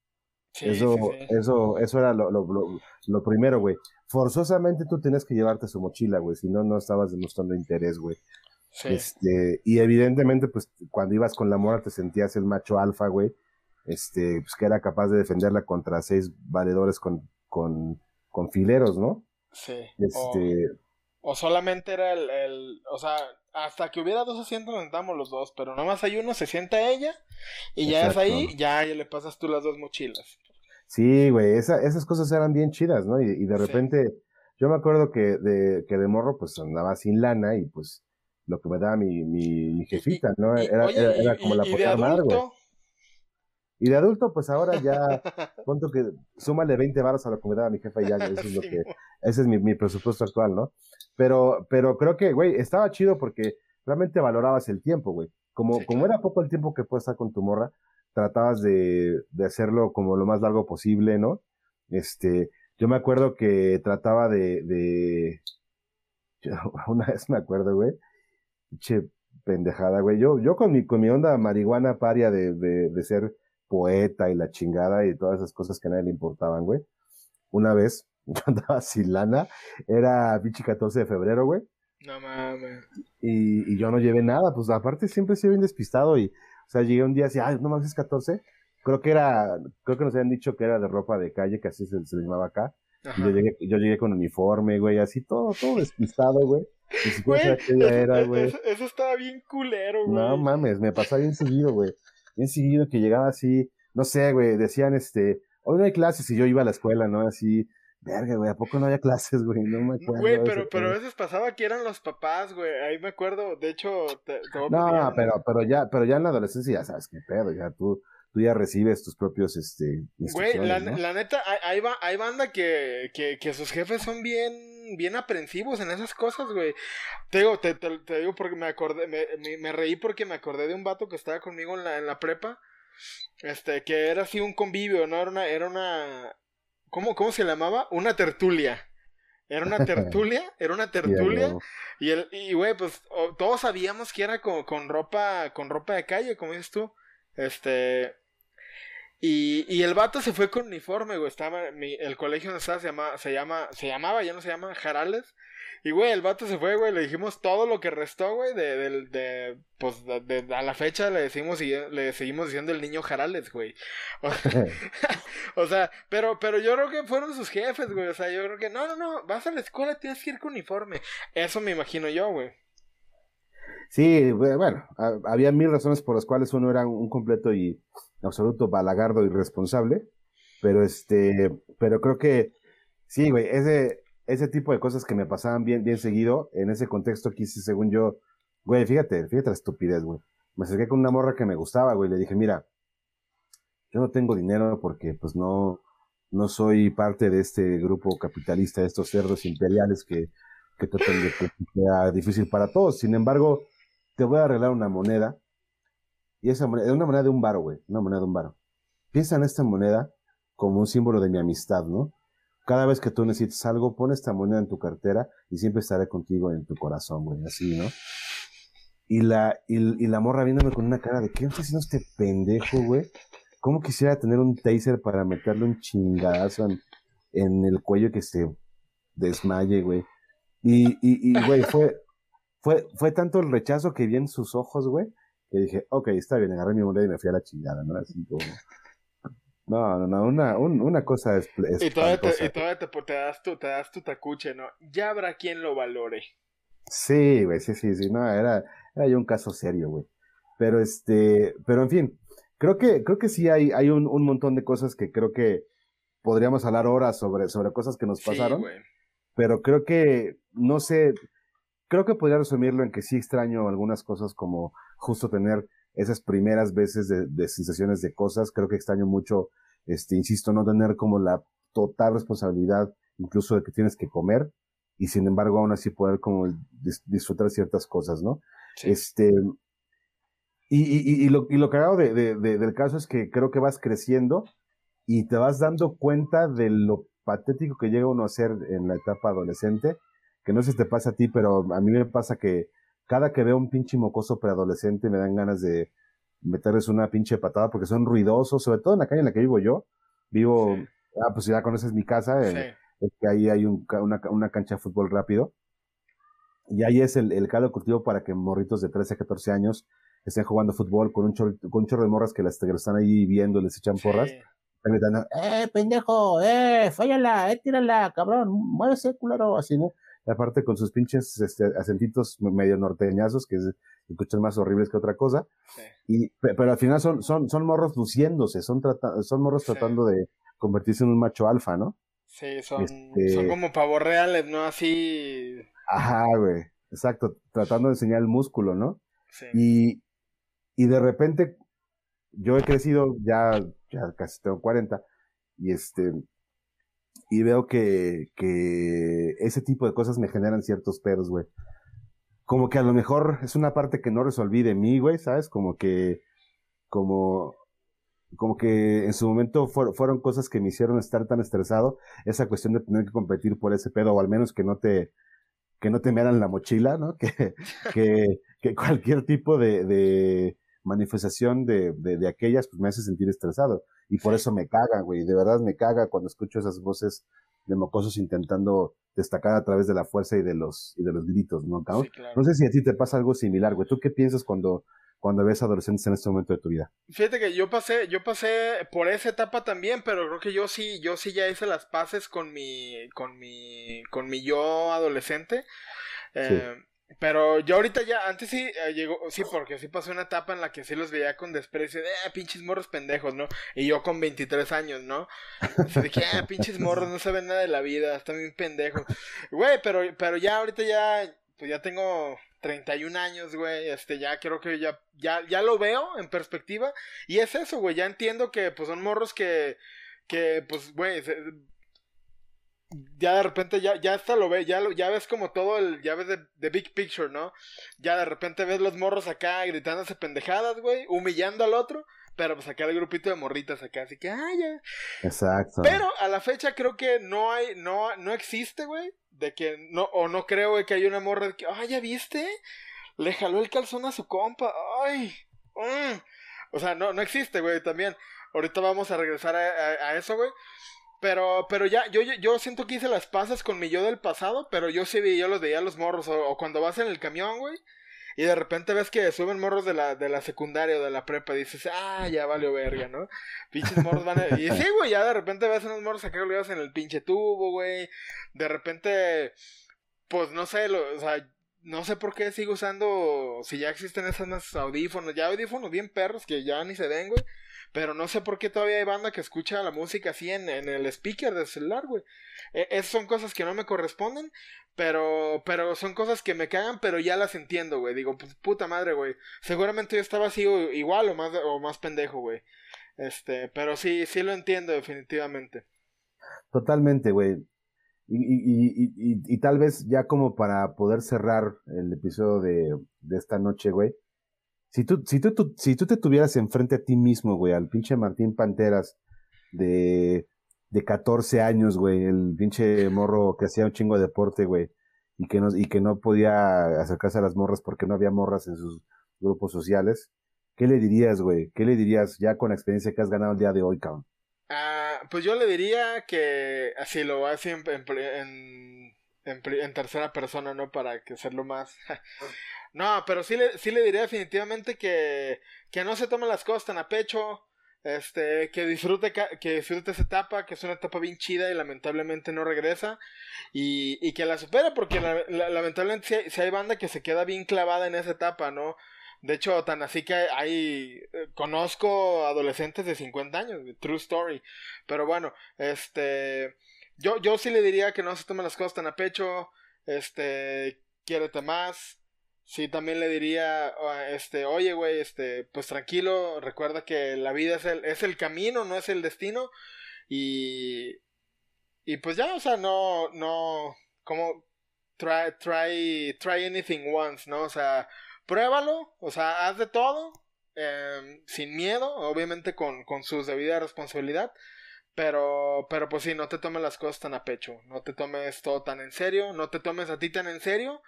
Eso, eso, eso era lo, lo, lo, primero, güey. Forzosamente tú tenías que llevarte su mochila, güey, si no, no estabas demostrando interés, güey. Este, y evidentemente, pues, cuando ibas con la morra te sentías el macho alfa, güey, este, pues que era capaz de defenderla contra seis valedores con, con, con fileros, ¿no? Sí. Este, o, solamente era el, el, o sea, hasta que hubiera dos asientos sentamos los dos, pero nomás hay uno, se sienta ella y ya es ahí, ya, ya le pasas tú las dos mochilas. Sí, güey, esa, esas cosas eran bien chidas, ¿no? Y, de repente, yo me acuerdo que de, que de morro pues andaba sin lana y pues lo que me daba mi, mi, mi jefita, ¿no? Era, era, como la poca güey. Y de adulto, pues ahora ya, punto que súmale 20 baros a lo que me daba mi jefa y ya, eso es lo que, ese es mi, mi, presupuesto actual, ¿no? Pero, pero creo que, güey, estaba chido porque realmente valorabas el tiempo, güey. Como, como era poco el tiempo que puedes estar con tu morra, tratabas de, de hacerlo como lo más largo posible, ¿no? Este, yo me acuerdo que trataba de, de, una vez me acuerdo, güey, che, pendejada, güey. Yo, yo con mi, con mi onda marihuana paria de, de, de ser poeta y la chingada y todas esas cosas que a nadie le importaban, güey. Una vez, yo andaba sin lana, era bichi 14 de febrero, güey. No mames. Y, y, yo no llevé nada, pues aparte siempre sido bien despistado y, o sea, llegué un día así, ay, no mames, es 14. Creo que era, creo que nos habían dicho que era de ropa de calle, que así se, se le llamaba acá. Yo llegué, yo llegué con uniforme, güey, así todo, todo despistado, güey. Era, güey. Eso, eso, estaba bien culero, güey. No mames, me pasaba bien seguido, güey bien seguido que llegaba así, no sé, güey, decían, este, hoy no hay clases y yo iba a la escuela, ¿no? Así, verga, güey, ¿a poco no había clases, güey? No me acuerdo. Güey, pero, pero a veces pasaba que eran los papás, güey, ahí me acuerdo, de hecho, te, No, pero, pero ya, pero ya en la adolescencia ya sabes qué pedo, ya tú, tú ya recibes tus propios, este, Güey, la, la, neta, hay, va, hay banda que, que, que sus jefes son bien, bien aprensivos en esas cosas, güey. Te digo, te, te, digo porque me acordé, me, me, reí porque me acordé de un vato que estaba conmigo en la, en la prepa, este, que era así un convivio, ¿no? Era una, era una, ¿cómo, cómo se llamaba? Una tertulia. Era una tertulia, era una tertulia. y el, y güey, pues todos sabíamos que era con, con ropa, con ropa de calle, como dices tú. Este, y, y el vato se fue con uniforme, güey. Estaba, el colegio donde estaba se, llama, se, llama, se llamaba, ya no se llama, Jarales. Y, güey, el vato se fue, güey. Le dijimos todo lo que restó, güey. De, de, de, pues, de, a la fecha le decimos y le seguimos diciendo el niño Jarales, güey. O, sea, pero, pero yo creo que fueron sus jefes, güey. O sea, yo creo que, no, no, no, vas a la escuela, tienes que ir con uniforme. Eso me imagino yo, güey. Sí, bueno, había mil razones por las cuales uno era un completo y absoluto balagardo irresponsable, pero este, pero creo que sí, güey, ese, ese tipo de cosas que me pasaban bien, bien seguido, en ese contexto quise, según yo, güey, fíjate, fíjate la estupidez, güey. Me acerqué con una morra que me gustaba, güey, le dije, mira, yo no tengo dinero porque pues no, no soy parte de este grupo capitalista, de estos cerdos imperiales que, que que sea difícil para todos. Sin embargo, te voy a arreglar una moneda y esa moneda, es una moneda de un varo, güey, una moneda de un varo. Piensa en esta moneda como un símbolo de mi amistad, ¿no? Cada vez que tú necesites algo, pon esta moneda en tu cartera y siempre estaré contigo en tu corazón, güey, así, ¿no? Y la, y, la morra viéndome con una cara de, ¿qué está haciendo este pendejo, güey? ¿Cómo quisiera tener un taser para meterle un chingadazo en, el cuello que se desmaye, güey? Y, y, y, güey, fue, fue, fue tanto el rechazo que vi en sus ojos, güey, que dije, ok, está bien, agarré mi moneda y me fui a la chingada, ¿no? Así como... No, no, no, una, una cosa es, y todavía, te, y todavía te, te, das tu, te das tu tacuche, ¿no? Ya habrá quien lo valore. Sí, güey, sí, sí, sí, no, era, era yo un caso serio, güey. Pero este, pero en fin, creo que, creo que sí hay, hay un, un montón de cosas que creo que podríamos hablar horas sobre, sobre cosas que nos pasaron. Sí, pero creo que, no sé, creo que podría resumirlo en que sí extraño algunas cosas como justo tener esas primeras veces de, sensaciones de cosas. Creo que extraño mucho, este, insisto, no tener como la total responsabilidad incluso de que tienes que comer y sin embargo aún así poder como disfrutar ciertas cosas, ¿no? Este, y, y, y, lo, y lo que hago de, de, del caso es que creo que vas creciendo y te vas dando cuenta de lo patético que llega uno a ser en la etapa adolescente, que no sé si te pasa a ti, pero a mí me pasa que cada que veo un pinche mocoso preadolescente me dan ganas de meterles una pinche patada porque son ruidosos, sobre todo en la calle en la que vivo yo. Vivo, ah, pues ya conoces mi casa, eh, que ahí hay una, una, cancha de fútbol rápido. Y ahí es el, el caldo cultivo para que morritos de 13 a 14 años estén jugando fútbol con un chorro, con un chorro de morras que, las, que están ahí viendo, les echan porras. Están gritando, ¡eh, pendejo! ¡eh, fállala! ¡eh, tírala, cabrón! ¡muévese, culero! Así, ¿no? Aparte con sus pinches este, acentitos medio norteñazos que escuchan más horribles que otra cosa. Y, pero al final son, son, son morros luciéndose, son, son morros tratando de convertirse en un macho alfa, ¿no? Sí, son, este son como pavos reales, ¿no? Así. Ajá, güey. Exacto, tratando de enseñar el músculo, ¿no? Sí. Y, y de repente, yo he crecido, ya, ya casi tengo 40, y este, y veo que, que ese tipo de cosas me generan ciertos pedos, güey. Como que a lo mejor es una parte que no resolví de mí, güey, ¿sabes? Como que, como, como que en su momento fueron cosas que me hicieron estar tan estresado, esa cuestión de tener que competir por ese pedo, o al menos que no te, que no te meran la mochila, ¿no? Que, que, cualquier tipo de manifestación de, de, de, aquellas, pues me hace sentir estresado. Y por eso me caga, güey. De verdad me caga cuando escucho esas voces de mocosos intentando destacar a través de la fuerza y de los, y de los gritos, ¿no? No sé si a ti te pasa algo similar, güey. ¿Tú qué piensas cuando, cuando ves adolescentes en este momento de tu vida? Fíjate que yo pasé, yo pasé por esa etapa también, pero creo que yo sí, yo sí ya hice las paces con mi, con mi, con mi yo adolescente. Eh, pero yo ahorita ya, antes sí eh, llegó, sí, porque sí pasó una etapa en la que sí los veía con desprecio de, ah, pinches morros pendejos, ¿no? Y yo con 23 años, ¿no? Así de que, ah, pinches morros, no saben nada de la vida, están bien pendejos. Güey, pero, pero ya ahorita ya, pues ya tengo 31 años, güey, este, ya creo que ya, ya, ya lo veo en perspectiva. Y es eso, güey, ya entiendo que, pues son morros que, que, pues, güey, ya de repente ya, ya hasta lo ves, ya, ya ves como todo el, ya ves de, big picture, ¿no? Ya de repente ves los morros acá gritándose pendejadas, güey, humillando al otro, pero pues acá el grupito de morritas acá, así que, ah, ya. Exacto. Pero a la fecha creo que no hay, no, no existe, güey, de que, no, o no creo, güey, que hay una morra de que, ah, ya viste, le jaló el calzón a su compa, ay, mm". o sea, no, no existe, güey, también. Ahorita vamos a regresar a, a eso, güey. Pero, pero ya, yo, yo siento que hice las pasas con mi yo del pasado, pero yo sí vi, yo los veía los morros, o, cuando vas en el camión, güey, y de repente ves que suben morros de la, de la secundaria o de la prepa, y dices, ah, ya valió verga, ¿no? Pinches morros van a... Y sí, güey, ya de repente ves unos morros acá en el pinche tubo, güey, de repente, pues no sé, lo, o sea, no sé por qué sigo usando, si ya existen esos audífonos, ya audífonos bien perros que ya ni se ven, güey. Pero no sé por qué todavía hay banda que escucha la música así en, en el speaker del celular, güey. E, esas son cosas que no me corresponden, pero, pero son cosas que me cagan, pero ya las entiendo, güey. Digo, puta madre, güey. Seguramente yo estaba así igual o más, o más pendejo, güey. Este, pero sí, sí lo entiendo definitivamente. Totalmente, güey. Y, y, y, y, tal vez ya como para poder cerrar el episodio de, de esta noche, güey, si tú, si tú, si tú te tuvieras enfrente a ti mismo, güey, al pinche Martín Panteras de, de 14 años, güey, el pinche morro que hacía un chingo de deporte, güey, y que no, y que no podía acercarse a las morras porque no había morras en sus grupos sociales, ¿qué le dirías, güey? ¿Qué le dirías ya con la experiencia que has ganado el día de hoy, cabrón? Ah, pues yo le diría que así lo hace en, en, en, en, tercera persona, ¿no? Para que hacerlo más No, pero sí le, sí le diría definitivamente que, que no se tome las cosas tan a pecho. Este, que disfrute, que disfrute esa etapa, que es una etapa bien chida y lamentablemente no regresa. Y, y que la supera, porque lamentablemente si hay, banda que se queda bien clavada en esa etapa, ¿no? De hecho, tan así que hay, eh, conozco adolescentes de 50 años, true story. Pero bueno, este, yo, yo sí le diría que no se tome las cosas tan a pecho, este, quiérete más, Sí, también le diría, este, oye, güey, este, pues tranquilo, recuerda que la vida es el, es el camino, no es el destino. Y, y pues ya, o sea, no, no, como, try, try, try anything once, ¿no? O sea, pruébalo, o sea, haz de todo, em, sin miedo, obviamente con, con su debida responsabilidad. Pero, pero pues sí, no te tomes las cosas tan a pecho, no te tomes todo tan en serio, no te tomes a ti tan en serio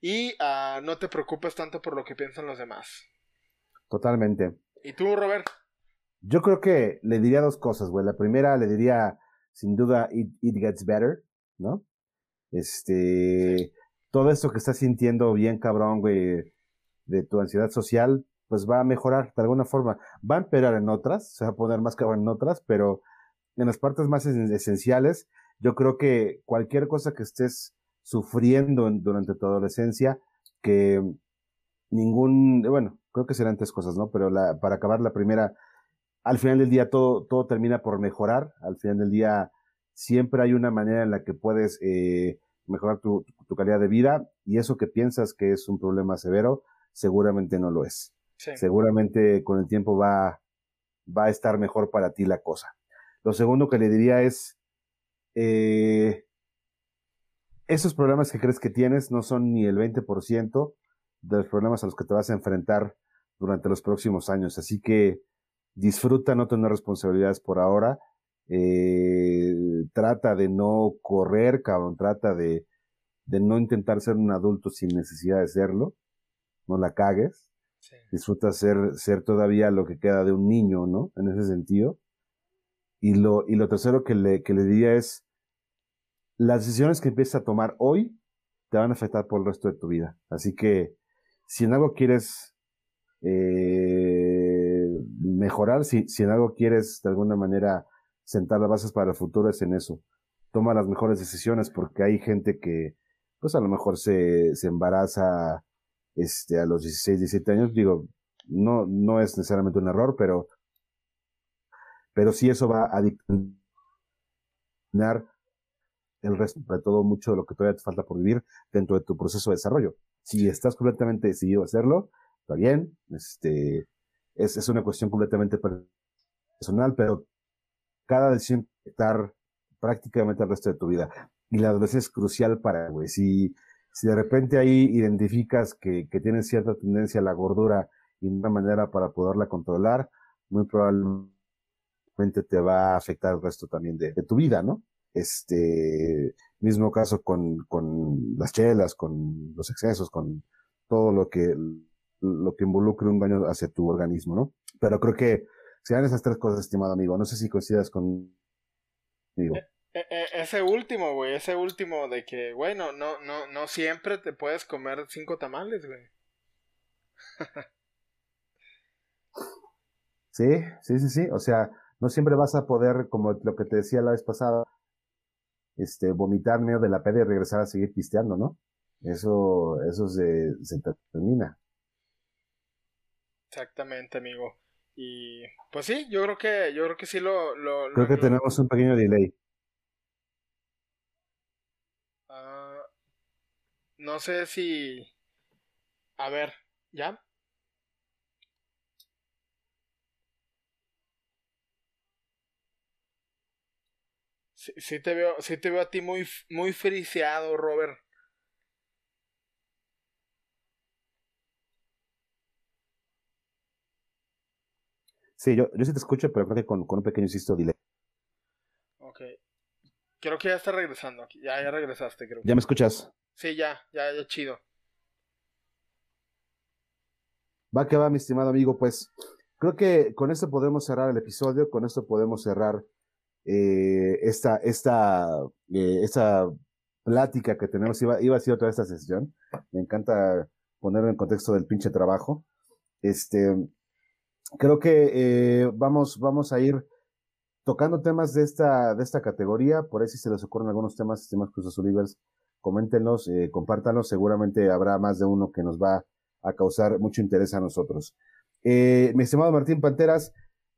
y uh, no te preocupes tanto por lo que piensan los demás. Totalmente. ¿Y tú, Robert? Yo creo que le diría dos cosas, güey. La primera le diría, sin duda, it, it gets better, ¿no? Este, todo esto que estás sintiendo bien cabrón, güey, de tu ansiedad social, pues va a mejorar de alguna forma. Va a empeorar en otras, se va a poner más cabrón en otras, pero en las partes más esenciales, yo creo que cualquier cosa que estés sufriendo durante tu adolescencia, que ningún, bueno, creo que serán tres cosas, ¿no? Pero la, para acabar la primera, al final del día todo, todo termina por mejorar, al final del día siempre hay una manera en la que puedes eh, mejorar tu, tu, calidad de vida y eso que piensas que es un problema severo, seguramente no lo es. Sí. Seguramente con el tiempo va, va a estar mejor para ti la cosa. Lo segundo que le diría es, eh, esos problemas que crees que tienes no son ni el 20% de los problemas a los que te vas a enfrentar durante los próximos años. Así que disfruta no tener responsabilidades por ahora. Eh, trata de no correr, cabrón. Trata de, de no intentar ser un adulto sin necesidad de serlo. No la cagues. Sí. Disfruta ser, ser todavía lo que queda de un niño, ¿no? En ese sentido. Y lo, y lo tercero que le, que le diría es, las decisiones que empiezas a tomar hoy te van a afectar por el resto de tu vida. Así que si en algo quieres eh, mejorar, si, si en algo quieres de alguna manera sentar las bases para el futuro, es en eso. Toma las mejores decisiones porque hay gente que, pues a lo mejor se, se embaraza este, a los 16, 17 años. Digo, no, no es necesariamente un error, pero, pero sí eso va a dictar el resto, de todo mucho de lo que todavía te falta por vivir dentro de tu proceso de desarrollo. Si estás completamente decidido a hacerlo, está bien, este, es, es una cuestión completamente personal, pero cada decisión estar prácticamente el resto de tu vida. Y la adolescencia es crucial para, güey, si, si de repente ahí identificas que, que tienes cierta tendencia a la gordura y una manera para poderla controlar, muy probablemente te va a afectar el resto también de, de tu vida, ¿no? Este, mismo caso con, con las chelas, con los excesos, con todo lo que, lo que involucre un daño hacia tu organismo, ¿no? Pero creo que sean esas tres cosas, estimado amigo. No sé si coincidas conmigo. E, e, ese último, güey, ese último de que, güey, no, no, no, no siempre te puedes comer cinco tamales, güey. sí, sí, sí, sí. O sea, no siempre vas a poder, como lo que te decía la vez pasada, este, vomitar medio de la peda y regresar a seguir pisteando, ¿no? Eso, eso se, se termina. Exactamente, amigo. Y pues sí, yo creo que, yo creo que sí lo, lo creo que lo, tenemos un pequeño delay. Uh, no sé si, a ver, ¿ya? Sí, sí, te veo, sí te veo a ti muy, muy friseado, Robert. Sí, yo, yo sí te escucho, pero creo que con, con un pequeño insisto delay. Ok. Creo que ya está regresando. Ya, ya regresaste, creo. ¿Ya me escuchas? Sí, ya, ya, ya chido. Va que va, mi estimado amigo. Pues creo que con esto podemos cerrar el episodio, con esto podemos cerrar eh, esta, esta, eh, esta plática que tenemos. Iba, iba a ser toda esta sesión. Me encanta ponerlo en contexto del pinche trabajo. Este, creo que eh, vamos, vamos a ir tocando temas de esta, de esta categoría. Por ahí si se les ocurren algunos temas, temas Cruz Olivers, coméntenlos, eh, compártanlos. Seguramente habrá más de uno que nos va a causar mucho interés a nosotros. Mi estimado Martín Panteras,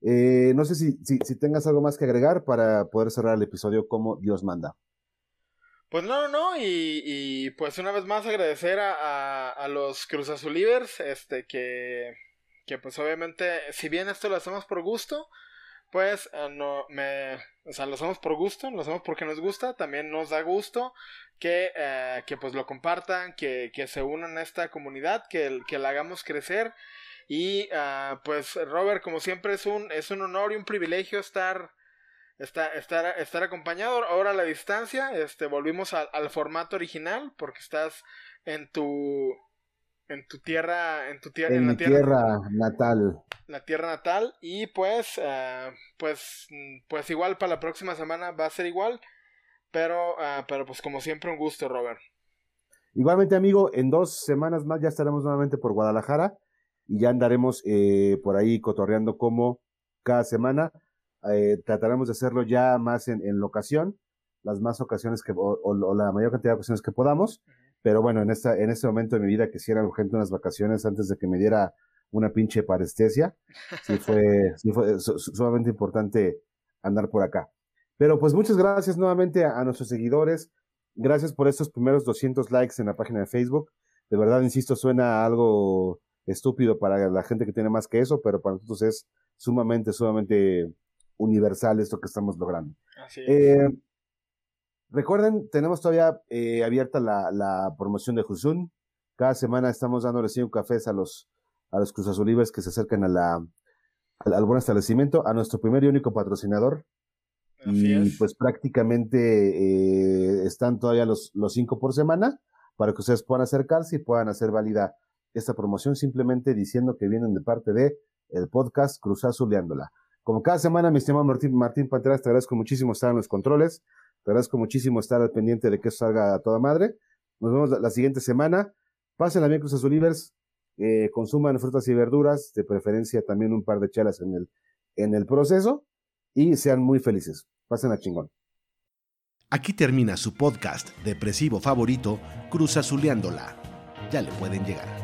eh, no sé si, si, tengas algo más que agregar para poder cerrar el episodio como Dios manda. Pues no, no, y, y pues una vez más agradecer a, a, los Cruz Azulivers, este, que, que pues obviamente, si bien esto lo hacemos por gusto, pues uh, no me o sea lo hacemos por gusto lo hacemos porque nos gusta también nos da gusto que, uh, que pues lo compartan que, que, se unan a esta comunidad que, que la hagamos crecer y uh, pues Robert como siempre es un es un honor y un privilegio estar estar, estar, estar acompañado. Ahora a la distancia, este, volvimos al formato original porque estás en tu en tu tierra, en tu tierra, en, la tierra, natal. La tierra natal y pues, uh, pues, pues igual para la próxima semana va a ser igual, pero, uh, pero pues como siempre un gusto, Robert. Igualmente, amigo, en dos semanas más ya estaremos nuevamente por Guadalajara y ya andaremos eh, por ahí cotorreando como cada semana. Eh, trataremos de hacerlo ya más en, en locación, las más ocasiones que, o, o, la mayor cantidad de ocasiones que podamos. Pero bueno, en, esta, en este momento de mi vida quisiera urgente unas vacaciones antes de que me diera una pinche parestesia. Sí fue, sí fue sumamente importante andar por acá. Pero pues muchas gracias nuevamente a, nuestros seguidores. Gracias por estos primeros 200 likes en la página de Facebook. De verdad, insisto, suena algo estúpido para la gente que tiene más que eso, pero para nosotros es sumamente, sumamente universal esto que estamos logrando. Así es. Eh, Recuerden, tenemos todavía eh, abierta la, la, promoción de Jusun. Cada semana estamos dándole un cafés a los, a los Cruz Azulibres que se acercan a la, al, buen establecimiento, a nuestro primer y único patrocinador. y pues prácticamente eh, están todavía los, los cinco por semana para que ustedes puedan acercarse y puedan hacer válida esta promoción simplemente diciendo que vienen de parte de el podcast Cruz Azuleándola. Como cada semana, mi estimado Martín, Martín Panteras, te agradezco muchísimo estar en los controles. Te agradezco muchísimo estar al pendiente de que eso salga a toda madre. Nos vemos la, siguiente semana. Pasen bien Cruz Azulivers. Eh, consuman frutas y verduras, de preferencia también un par de chelas en el, en el proceso y sean muy felices. Pasen a chingón. Aquí termina su podcast depresivo favorito, Cruz Azuleándola. Ya le pueden llegar.